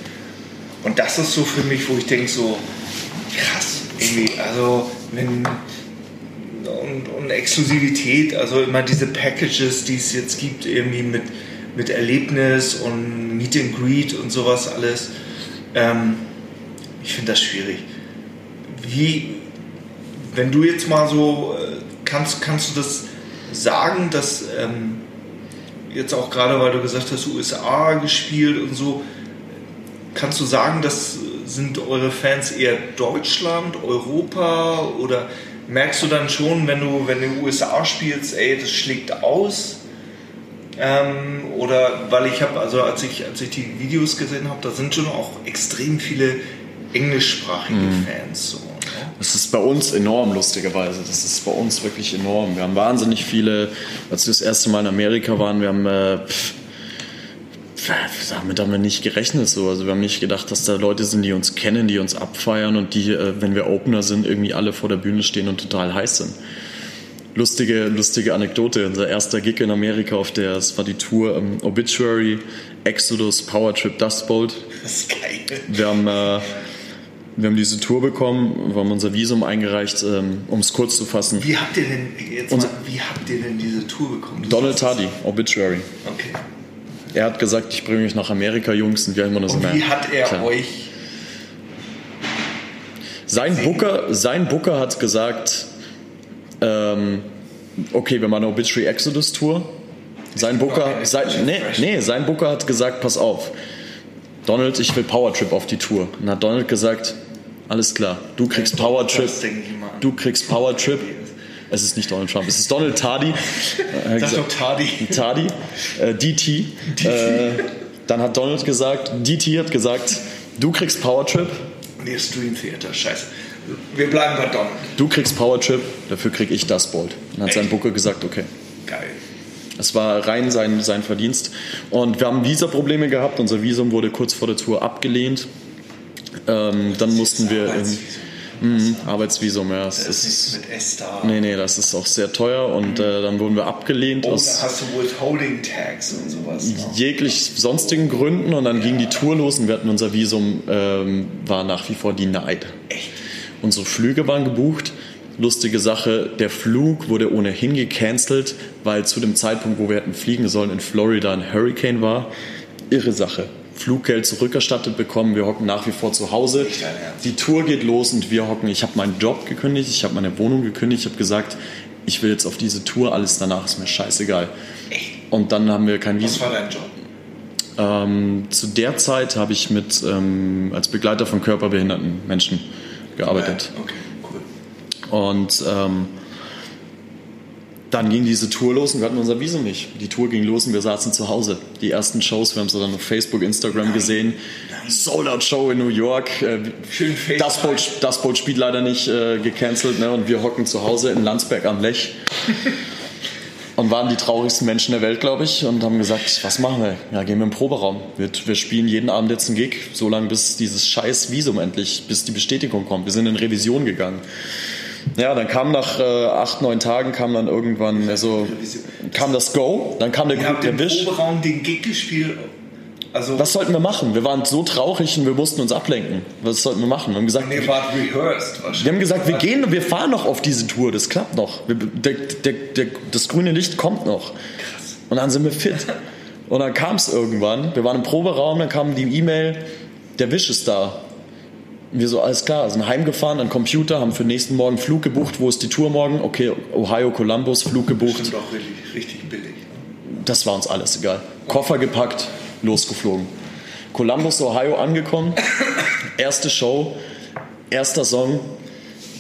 Und das ist so für mich, wo ich denke, so krass, irgendwie, also wenn und, und Exklusivität, also immer diese Packages, die es jetzt gibt, irgendwie mit, mit Erlebnis und Meet and Greet und sowas alles. Ähm, ich finde das schwierig. Wie, wenn du jetzt mal so, äh, kannst, kannst du das sagen, dass ähm, jetzt auch gerade, weil du gesagt hast, USA gespielt und so, kannst du sagen, das sind eure Fans eher Deutschland, Europa oder merkst du dann schon, wenn du, wenn du USA spielst, ey, das schlägt aus? Ähm, oder weil ich habe, also als ich, als ich die Videos gesehen habe, da sind schon auch extrem viele englischsprachige Fans. So? Das ist bei uns enorm, lustigerweise. Das ist bei uns wirklich enorm. Wir haben wahnsinnig viele, als wir das erste Mal in Amerika waren, wir haben, äh, pff, damit haben wir nicht gerechnet so. Also wir haben nicht gedacht, dass da Leute sind, die uns kennen, die uns abfeiern und die, äh, wenn wir Opener sind, irgendwie alle vor der Bühne stehen und total heiß sind. Lustige, lustige Anekdote. Unser erster Gig in Amerika auf der, es war die Tour ähm, Obituary, Exodus, Power Trip, Dust Bolt. Das ist geil. Wir haben, äh, wir haben diese Tour bekommen, wir haben unser Visum eingereicht, ähm, um es kurz zu fassen. Wie habt ihr denn jetzt mal, wie habt ihr denn diese Tour bekommen? Du Donald Tardy, Obituary. Okay. Er hat gesagt, ich bringe euch nach Amerika, Jungs, und wir haben Und wie hat er klar. euch Sein Booker, sein Booker hat gesagt, ähm, okay, wir machen eine Obituary Exodus Tour. Sein Booker, sein, nee, nee, sein Booker hat gesagt, pass auf, Donald, ich will Power Trip auf die Tour. Und hat Donald gesagt, alles klar, du kriegst Power Trip, du kriegst Power Trip. Es ist nicht Donald Trump, es ist Donald Tardy. Sag gesagt- doch Tardy. Tardy, äh, DT. Äh, dann hat Donald gesagt, DT hat gesagt, du kriegst Power Trip, Nee, Stream Theater, scheiße. Wir bleiben bei Donald. du kriegst Power Trip, dafür krieg ich das Bolt. Dann hat sein Echt? Booker gesagt, okay. Geil. Es war rein sein, sein Verdienst. Und wir haben Visa-Probleme gehabt. Unser Visum wurde kurz vor der Tour abgelehnt. Ähm, dann mussten wir. Arbeitsvisum. Mhm, Arbeitsvisum, ja. Das Das ist mit Esther. nee, nee, das ist auch sehr teuer und äh, dann wurden wir abgelehnt Und aus dann hast du Withholding Tax und sowas. jeglich sonstigen Gründen und dann ging die Tour los und wir hatten unser Visum, ähm, war nach wie vor denied. Echt? Unsere Flüge waren gebucht. Lustige Sache, der Flug wurde ohnehin gecancelt, weil zu dem Zeitpunkt, wo wir hätten fliegen sollen, in Florida ein Hurricane war. Irre Sache. Fluggeld zurückerstattet bekommen, wir hocken nach wie vor zu Hause. Die Tour geht los und wir hocken. Ich habe meinen Job gekündigt, ich habe meine Wohnung gekündigt, ich habe gesagt, ich will jetzt auf diese Tour, alles danach ist mir scheißegal. Und dann haben wir kein Was Visum. war dein Job? Ähm, zu der Zeit habe ich mit ähm, als Begleiter von körperbehinderten Menschen gearbeitet. Okay, cool. Und ähm, dann ging diese Tour los und wir hatten unser Visum nicht. Die Tour ging los und wir saßen zu Hause. Die ersten Shows, wir haben es dann auf Facebook, Instagram gesehen. Sold Out Show in New York. Äh, Schön das Bolt, das Bolt spielt leider nicht äh, gecancelt ne? und wir hocken zu Hause in Landsberg am Lech. Und waren die traurigsten Menschen der Welt, glaube ich, und haben gesagt, was machen wir? Ja, gehen wir im Proberaum. Wir, wir spielen jeden Abend jetzt einen Gig, so lange bis dieses scheiß Visum endlich, bis die Bestätigung kommt. Wir sind in Revision gegangen. Ja, dann kam nach äh, acht, neun Tagen kam dann irgendwann, also kam das Go, dann kam der, der im Wisch. Proberaum den Gig gespielt. Also, Was sollten wir machen? Wir waren so traurig und wir mussten uns ablenken. Was sollten wir machen? Wir haben gesagt, wahrscheinlich. wir haben gesagt, wir gehen, wir fahren noch auf diese Tour, das klappt noch. Wir, der, der, der, das grüne Licht kommt noch. Und dann sind wir fit. Und dann kam es irgendwann, wir waren im Proberaum, dann kam die E-Mail, der Wisch ist da. Wir so, alles klar, sind heimgefahren an Computer, haben für den nächsten Morgen Flug gebucht. Wo ist die Tour morgen? Okay, Ohio, Columbus, Flug gebucht. Bestimmt auch richtig, richtig billig. Das war uns alles egal. Koffer gepackt, losgeflogen. Columbus, Ohio angekommen. Erste Show, erster Song.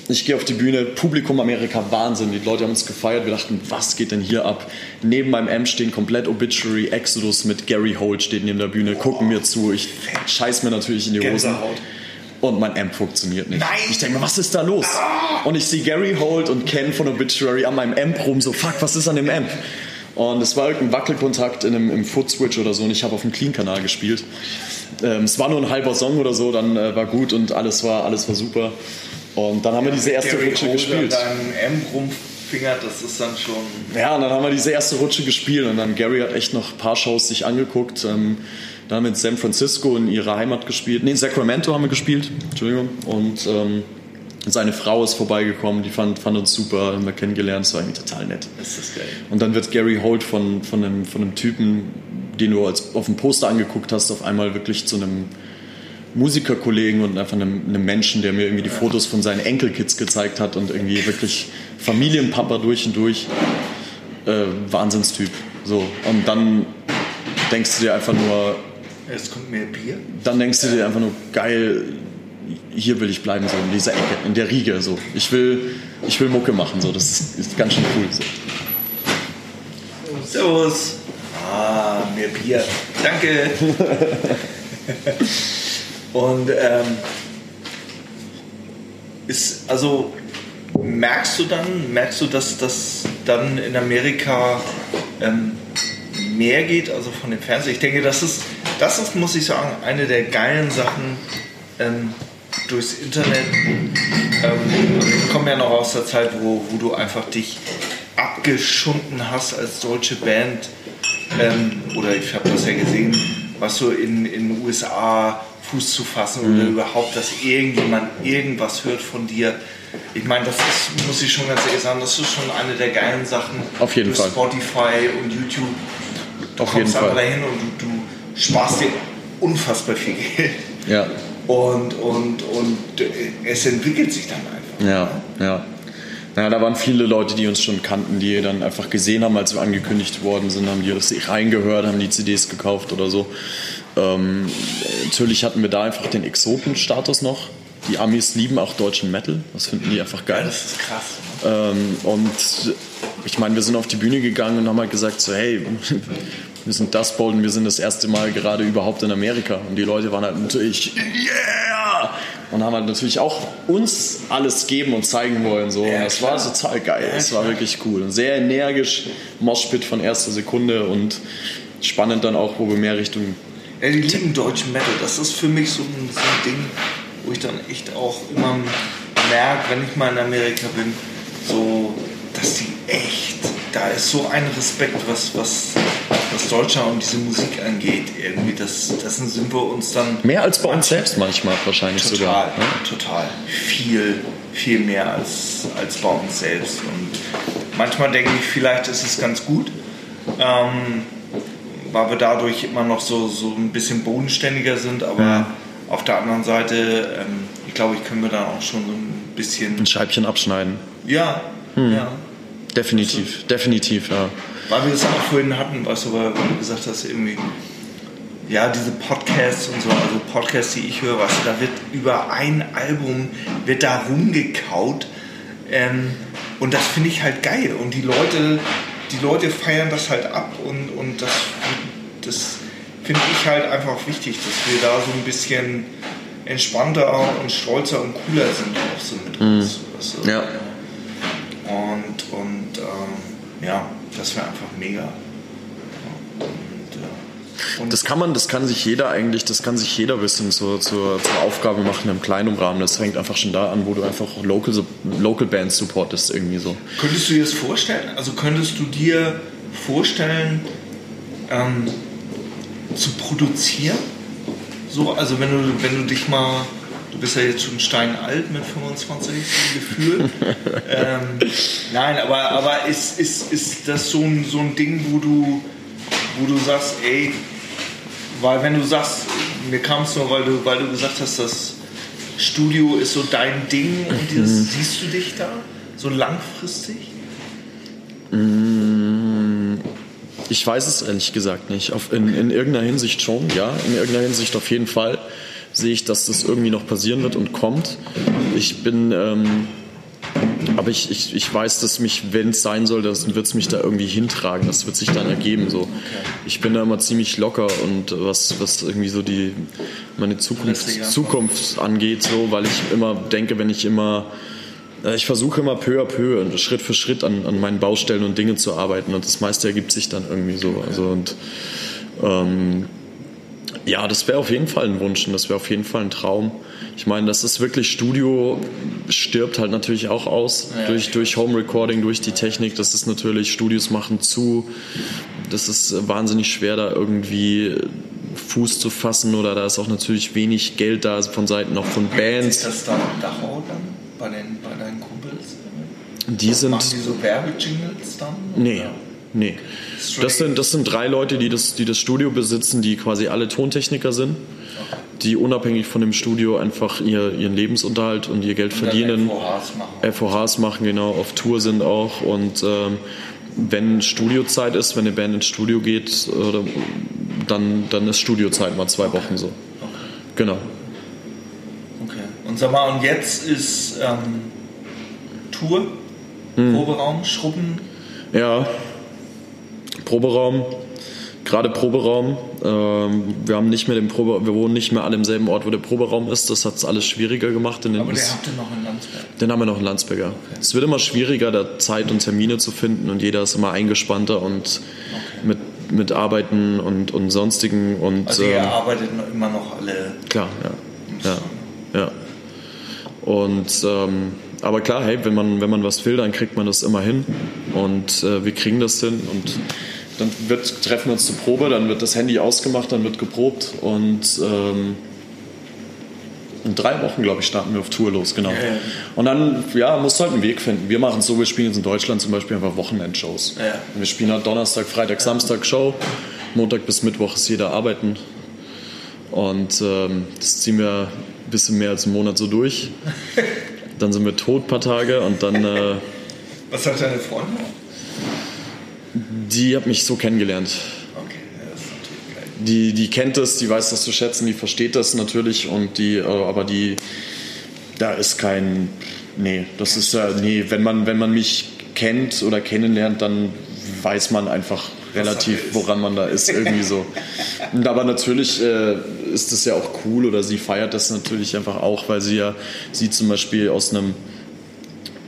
Ich gehe auf die Bühne, Publikum Amerika, Wahnsinn. Die Leute haben uns gefeiert. Wir dachten, was geht denn hier ab? Neben meinem M stehen komplett Obituary, Exodus mit Gary Holt steht neben der Bühne, gucken mir zu. Ich scheiß mir natürlich in die Hosen. Gänsehaut. Und mein Amp funktioniert nicht. Nein! Ich denke mir, was ist da los? Und ich sehe Gary Holt und Ken von Obituary an meinem Amp rum, so, fuck, was ist an dem Amp? Und es war irgendein Wackelkontakt in einem, im Foot-Switch oder so und ich habe auf dem Clean-Kanal gespielt. Ähm, es war nur ein halber Song oder so, dann äh, war gut und alles war, alles war super. Und dann haben wir diese erste Gary Rutsche Holt gespielt. an deinem M rumfingert, das ist dann schon. Ja, und dann haben wir diese erste Rutsche gespielt und dann Gary hat echt noch ein paar Shows sich angeguckt. Ähm, dann haben wir in San Francisco in ihrer Heimat gespielt. Nee, in Sacramento haben wir gespielt. Entschuldigung. Und ähm, seine Frau ist vorbeigekommen, die fand, fand uns super, haben wir kennengelernt, das war irgendwie total nett. Das ist geil. Und dann wird Gary Holt von, von, einem, von einem Typen, den du als, auf dem Poster angeguckt hast, auf einmal wirklich zu einem Musikerkollegen und einfach einem, einem Menschen, der mir irgendwie die Fotos von seinen Enkelkids gezeigt hat und irgendwie wirklich Familienpapa durch und durch. Äh, Wahnsinnstyp. So. Und dann denkst du dir einfach nur, Jetzt kommt mehr Bier. dann denkst du dir einfach nur, geil, hier will ich bleiben, so in dieser Ecke, in der Riege. So. Ich, will, ich will Mucke machen, so. das ist, ist ganz schön cool. So. Servus. Ah, mehr Bier. Danke. Und ähm, ist also merkst du dann, merkst du, dass das dann in Amerika ähm, mehr geht, also von dem Fernsehen? Ich denke, das ist, das ist, muss ich sagen, eine der geilen Sachen ähm, durchs Internet. Ähm, ich komme ja noch aus der Zeit, wo, wo du einfach dich abgeschunden hast als deutsche Band. Ähm, oder ich habe das ja gesehen, was so in den USA Fuß zu fassen oder überhaupt, dass irgendjemand irgendwas hört von dir. Ich meine, das ist, muss ich schon ganz ehrlich sagen, das ist schon eine der geilen Sachen. Auf jeden durch Fall. Spotify und YouTube. Du Auf jeden kommst einfach Fall. dahin und du, du sparst dir unfassbar viel Geld. Ja, Und, und, und äh, es entwickelt sich dann einfach. ja, ja. Naja, da waren viele Leute, die uns schon kannten, die dann einfach gesehen haben, als wir angekündigt worden sind, haben die das reingehört, haben die CDs gekauft oder so. Ähm, natürlich hatten wir da einfach den Exoten-Status noch. Die Amis lieben auch deutschen Metal, das finden die einfach geil. Das ist krass. Ähm, und ich meine, wir sind auf die Bühne gegangen und haben halt gesagt, so hey, wir sind das Bolden, wir sind das erste Mal gerade überhaupt in Amerika. Und die Leute waren halt natürlich, yeah! Und haben halt natürlich auch uns alles geben und zeigen wollen. So. Ja, und das war klar. total geil. Das war klar. wirklich cool. Und sehr energisch, Moshpit von erster Sekunde und spannend dann auch, wo wir mehr Richtung Ja, die lieben deutschen Metal. Das ist für mich so ein, so ein Ding, wo ich dann echt auch immer merke, wenn ich mal in Amerika bin, so, dass die echt, da ist so ein Respekt, was, was, was Deutschland und diese Musik angeht. Irgendwie, das, das sind wir uns dann. Mehr als bei uns selbst manchmal wahrscheinlich Total, sogar. ne? total. Viel, viel mehr als, als bei uns selbst. Und manchmal denke ich, vielleicht ist es ganz gut, ähm, weil wir dadurch immer noch so, so ein bisschen bodenständiger sind, aber Ja. auf der anderen Seite, ähm, ich glaube, ich können wir dann auch schon so ein bisschen. Ein Scheibchen abschneiden. Ja, Hm. ja. Definitiv, definitiv, ja. Weil wir das auch vorhin hatten, weißt du, weil, du gesagt hast, irgendwie, ja, diese Podcasts und so, also Podcasts, die ich höre, weißt du, da wird über ein Album, wird da rumgekaut. Ähm, und das finde ich halt geil. Und die Leute, die Leute feiern das halt ab und, und das, das finde ich halt einfach wichtig, dass wir da so ein bisschen entspannter und stolzer und cooler sind auch so mit uns. Weißt du? Ja. Und, und ähm, ja, das wäre einfach mega. Und, äh, und Das kann man, das kann sich jeder eigentlich, das kann sich jeder bisschen zur, zur, zur Aufgabe machen im kleinen Rahmen. Das fängt einfach schon da an, wo du einfach Local, Local Bands supportest irgendwie so. könntest du dir das vorstellen? Also könntest du dir vorstellen, ähm, zu produzieren? So, also wenn du, wenn du dich mal, du bist ja jetzt schon steinalt mit 25 Gefühl. ähm, nein, aber, aber ist, ist, ist das so ein, so ein Ding, wo du, wo du sagst, ey, weil wenn du sagst, mir kam es nur, weil du, weil du gesagt hast, das Studio ist so dein Ding und dieses, siehst du dich da so langfristig? Ich weiß es ehrlich gesagt nicht. Auf, in, in irgendeiner Hinsicht schon, ja. In irgendeiner Hinsicht auf jeden Fall sehe ich, dass das irgendwie noch passieren wird und kommt. Ich bin, ähm, aber ich, ich, ich weiß, dass mich, wenn es sein soll, dann wird es mich da irgendwie hintragen. Das wird sich dann ergeben. So. Ich bin da immer ziemlich locker und was, was irgendwie so die meine Zukunft. Zukunft angeht, so, weil ich immer denke, wenn ich immer äh, ich versuche immer peu à peu, Schritt für Schritt an, an meinen Baustellen und Dingen zu arbeiten und das meiste ergibt sich dann irgendwie so. Also und ähm, ja, das wäre auf jeden Fall ein Wunsch und das wäre auf jeden Fall ein Traum. Ich meine, das ist wirklich Studio stirbt halt natürlich auch aus Ja, durch, durch Home Recording, durch die Technik. Das ist natürlich, Studios machen zu. Das ist wahnsinnig schwer, da irgendwie Fuß zu fassen oder da ist auch natürlich wenig Geld da von Seiten auch von Ist Bands. das da Dachau dann bei, den, bei deinen Kumpels? Die sind. Machen die so Werbejingles dann? Nee, Oder? nee. Das sind, das sind drei Leute, die das, die das Studio besitzen, die quasi alle Tontechniker sind, die unabhängig von dem Studio einfach ihr, ihren Lebensunterhalt und ihr Geld Und verdienen. FOHs machen. FOHs machen, genau, auf Tour sind auch und ähm, wenn Studiozeit ist, wenn eine Band ins Studio geht, oder, dann, dann ist Studiozeit mal zwei Wochen so. Genau. Okay. Und sag mal, und jetzt ist ähm, Tour, Hm. Proberaum, Schrubben. Ja, Proberaum, gerade Proberaum. Ähm, wir haben nicht mehr den Probe, wir wohnen nicht mehr alle im selben Ort, wo der Proberaum ist. Das hat es alles schwieriger gemacht. In den, Aber der habt ihr noch in Landsberg. den haben wir noch in Landsberger. Es wird immer schwieriger, da Zeit und Termine zu finden und jeder ist immer eingespannter und mit, mit Arbeiten und, und sonstigen und Also ihr ähm, arbeitet immer noch alle. Klar, ja. Ja. ja. Und ähm, aber klar, hey, wenn man, wenn man was will, dann kriegt man das immer hin. Und äh, wir kriegen das hin. Und dann wird, treffen wir uns zur Probe, dann wird das Handy ausgemacht, dann wird geprobt und ähm, in drei Wochen, glaube ich, starten wir auf Tour los, genau. Ja, ja. Und dann, ja, musst du halt einen Weg finden. Wir machen es so, wir spielen jetzt in Deutschland zum Beispiel einfach Wochenendshows. Ja. Wir spielen halt Donnerstag, Freitag, Samstag Show. Montag bis Mittwoch ist jeder arbeiten. Und ähm, das ziehen wir ein bisschen mehr als einen Monat so durch. Dann sind wir tot ein paar Tage und dann, äh, Was sagt deine Freundin? Die hat mich so kennengelernt. Okay, das ist natürlich geil. Die, die kennt es, die weiß das zu schätzen, die versteht das natürlich und die, äh, aber die, da ist kein, nee, das ist ja, nee, wenn man, wenn man mich kennt oder kennenlernt, dann weiß man einfach relativ, woran man da ist, irgendwie so. Und aber natürlich äh, ist es ja auch cool oder sie feiert das natürlich einfach auch, weil sie ja, sie zum Beispiel aus einem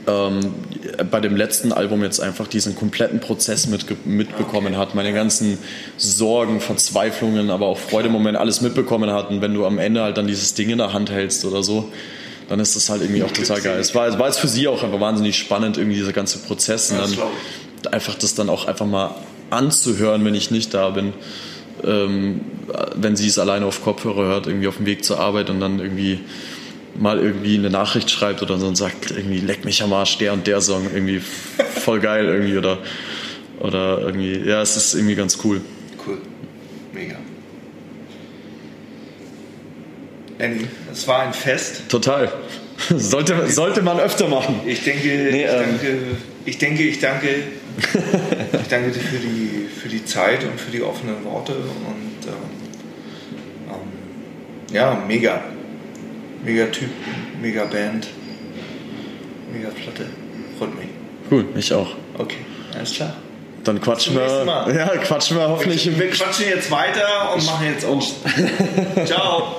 ähm, bei dem letzten Album jetzt einfach diesen kompletten Prozess mitge mitbekommen hat, meine ganzen Sorgen, Verzweiflungen, aber auch Freudemomente, alles mitbekommen hat. Und wenn du am Ende halt dann dieses Ding in der Hand hältst oder so, dann ist das halt irgendwie auch total geil. Es war, es war jetzt für sie auch einfach wahnsinnig spannend, irgendwie dieser ganze Prozess und dann einfach das dann auch einfach mal anzuhören, wenn ich nicht da bin. Ähm, wenn sie es alleine auf Kopfhörer hört, irgendwie auf dem Weg zur Arbeit und dann irgendwie mal irgendwie eine Nachricht schreibt oder so und sagt irgendwie leck mich am Arsch, der und der Song, irgendwie voll geil irgendwie oder, oder irgendwie, ja, es ist irgendwie ganz cool. Cool. Mega. Lenny, es war ein Fest. Total. Sollte, sollte man öfter machen. Ich denke, Nee, ich, ähm. danke ich denke, ich danke, ich danke dir für die, für die Zeit und für die offenen Worte und ähm, ähm, ja, mega. Mega Typ, mega Band, mega Platte. Freut mich. Cool, ich auch. Okay, alles klar. Dann quatschen wir. Mal. Ja, quatschen wir hoffentlich. Wir quatschen jetzt weiter und machen jetzt auch. Ciao.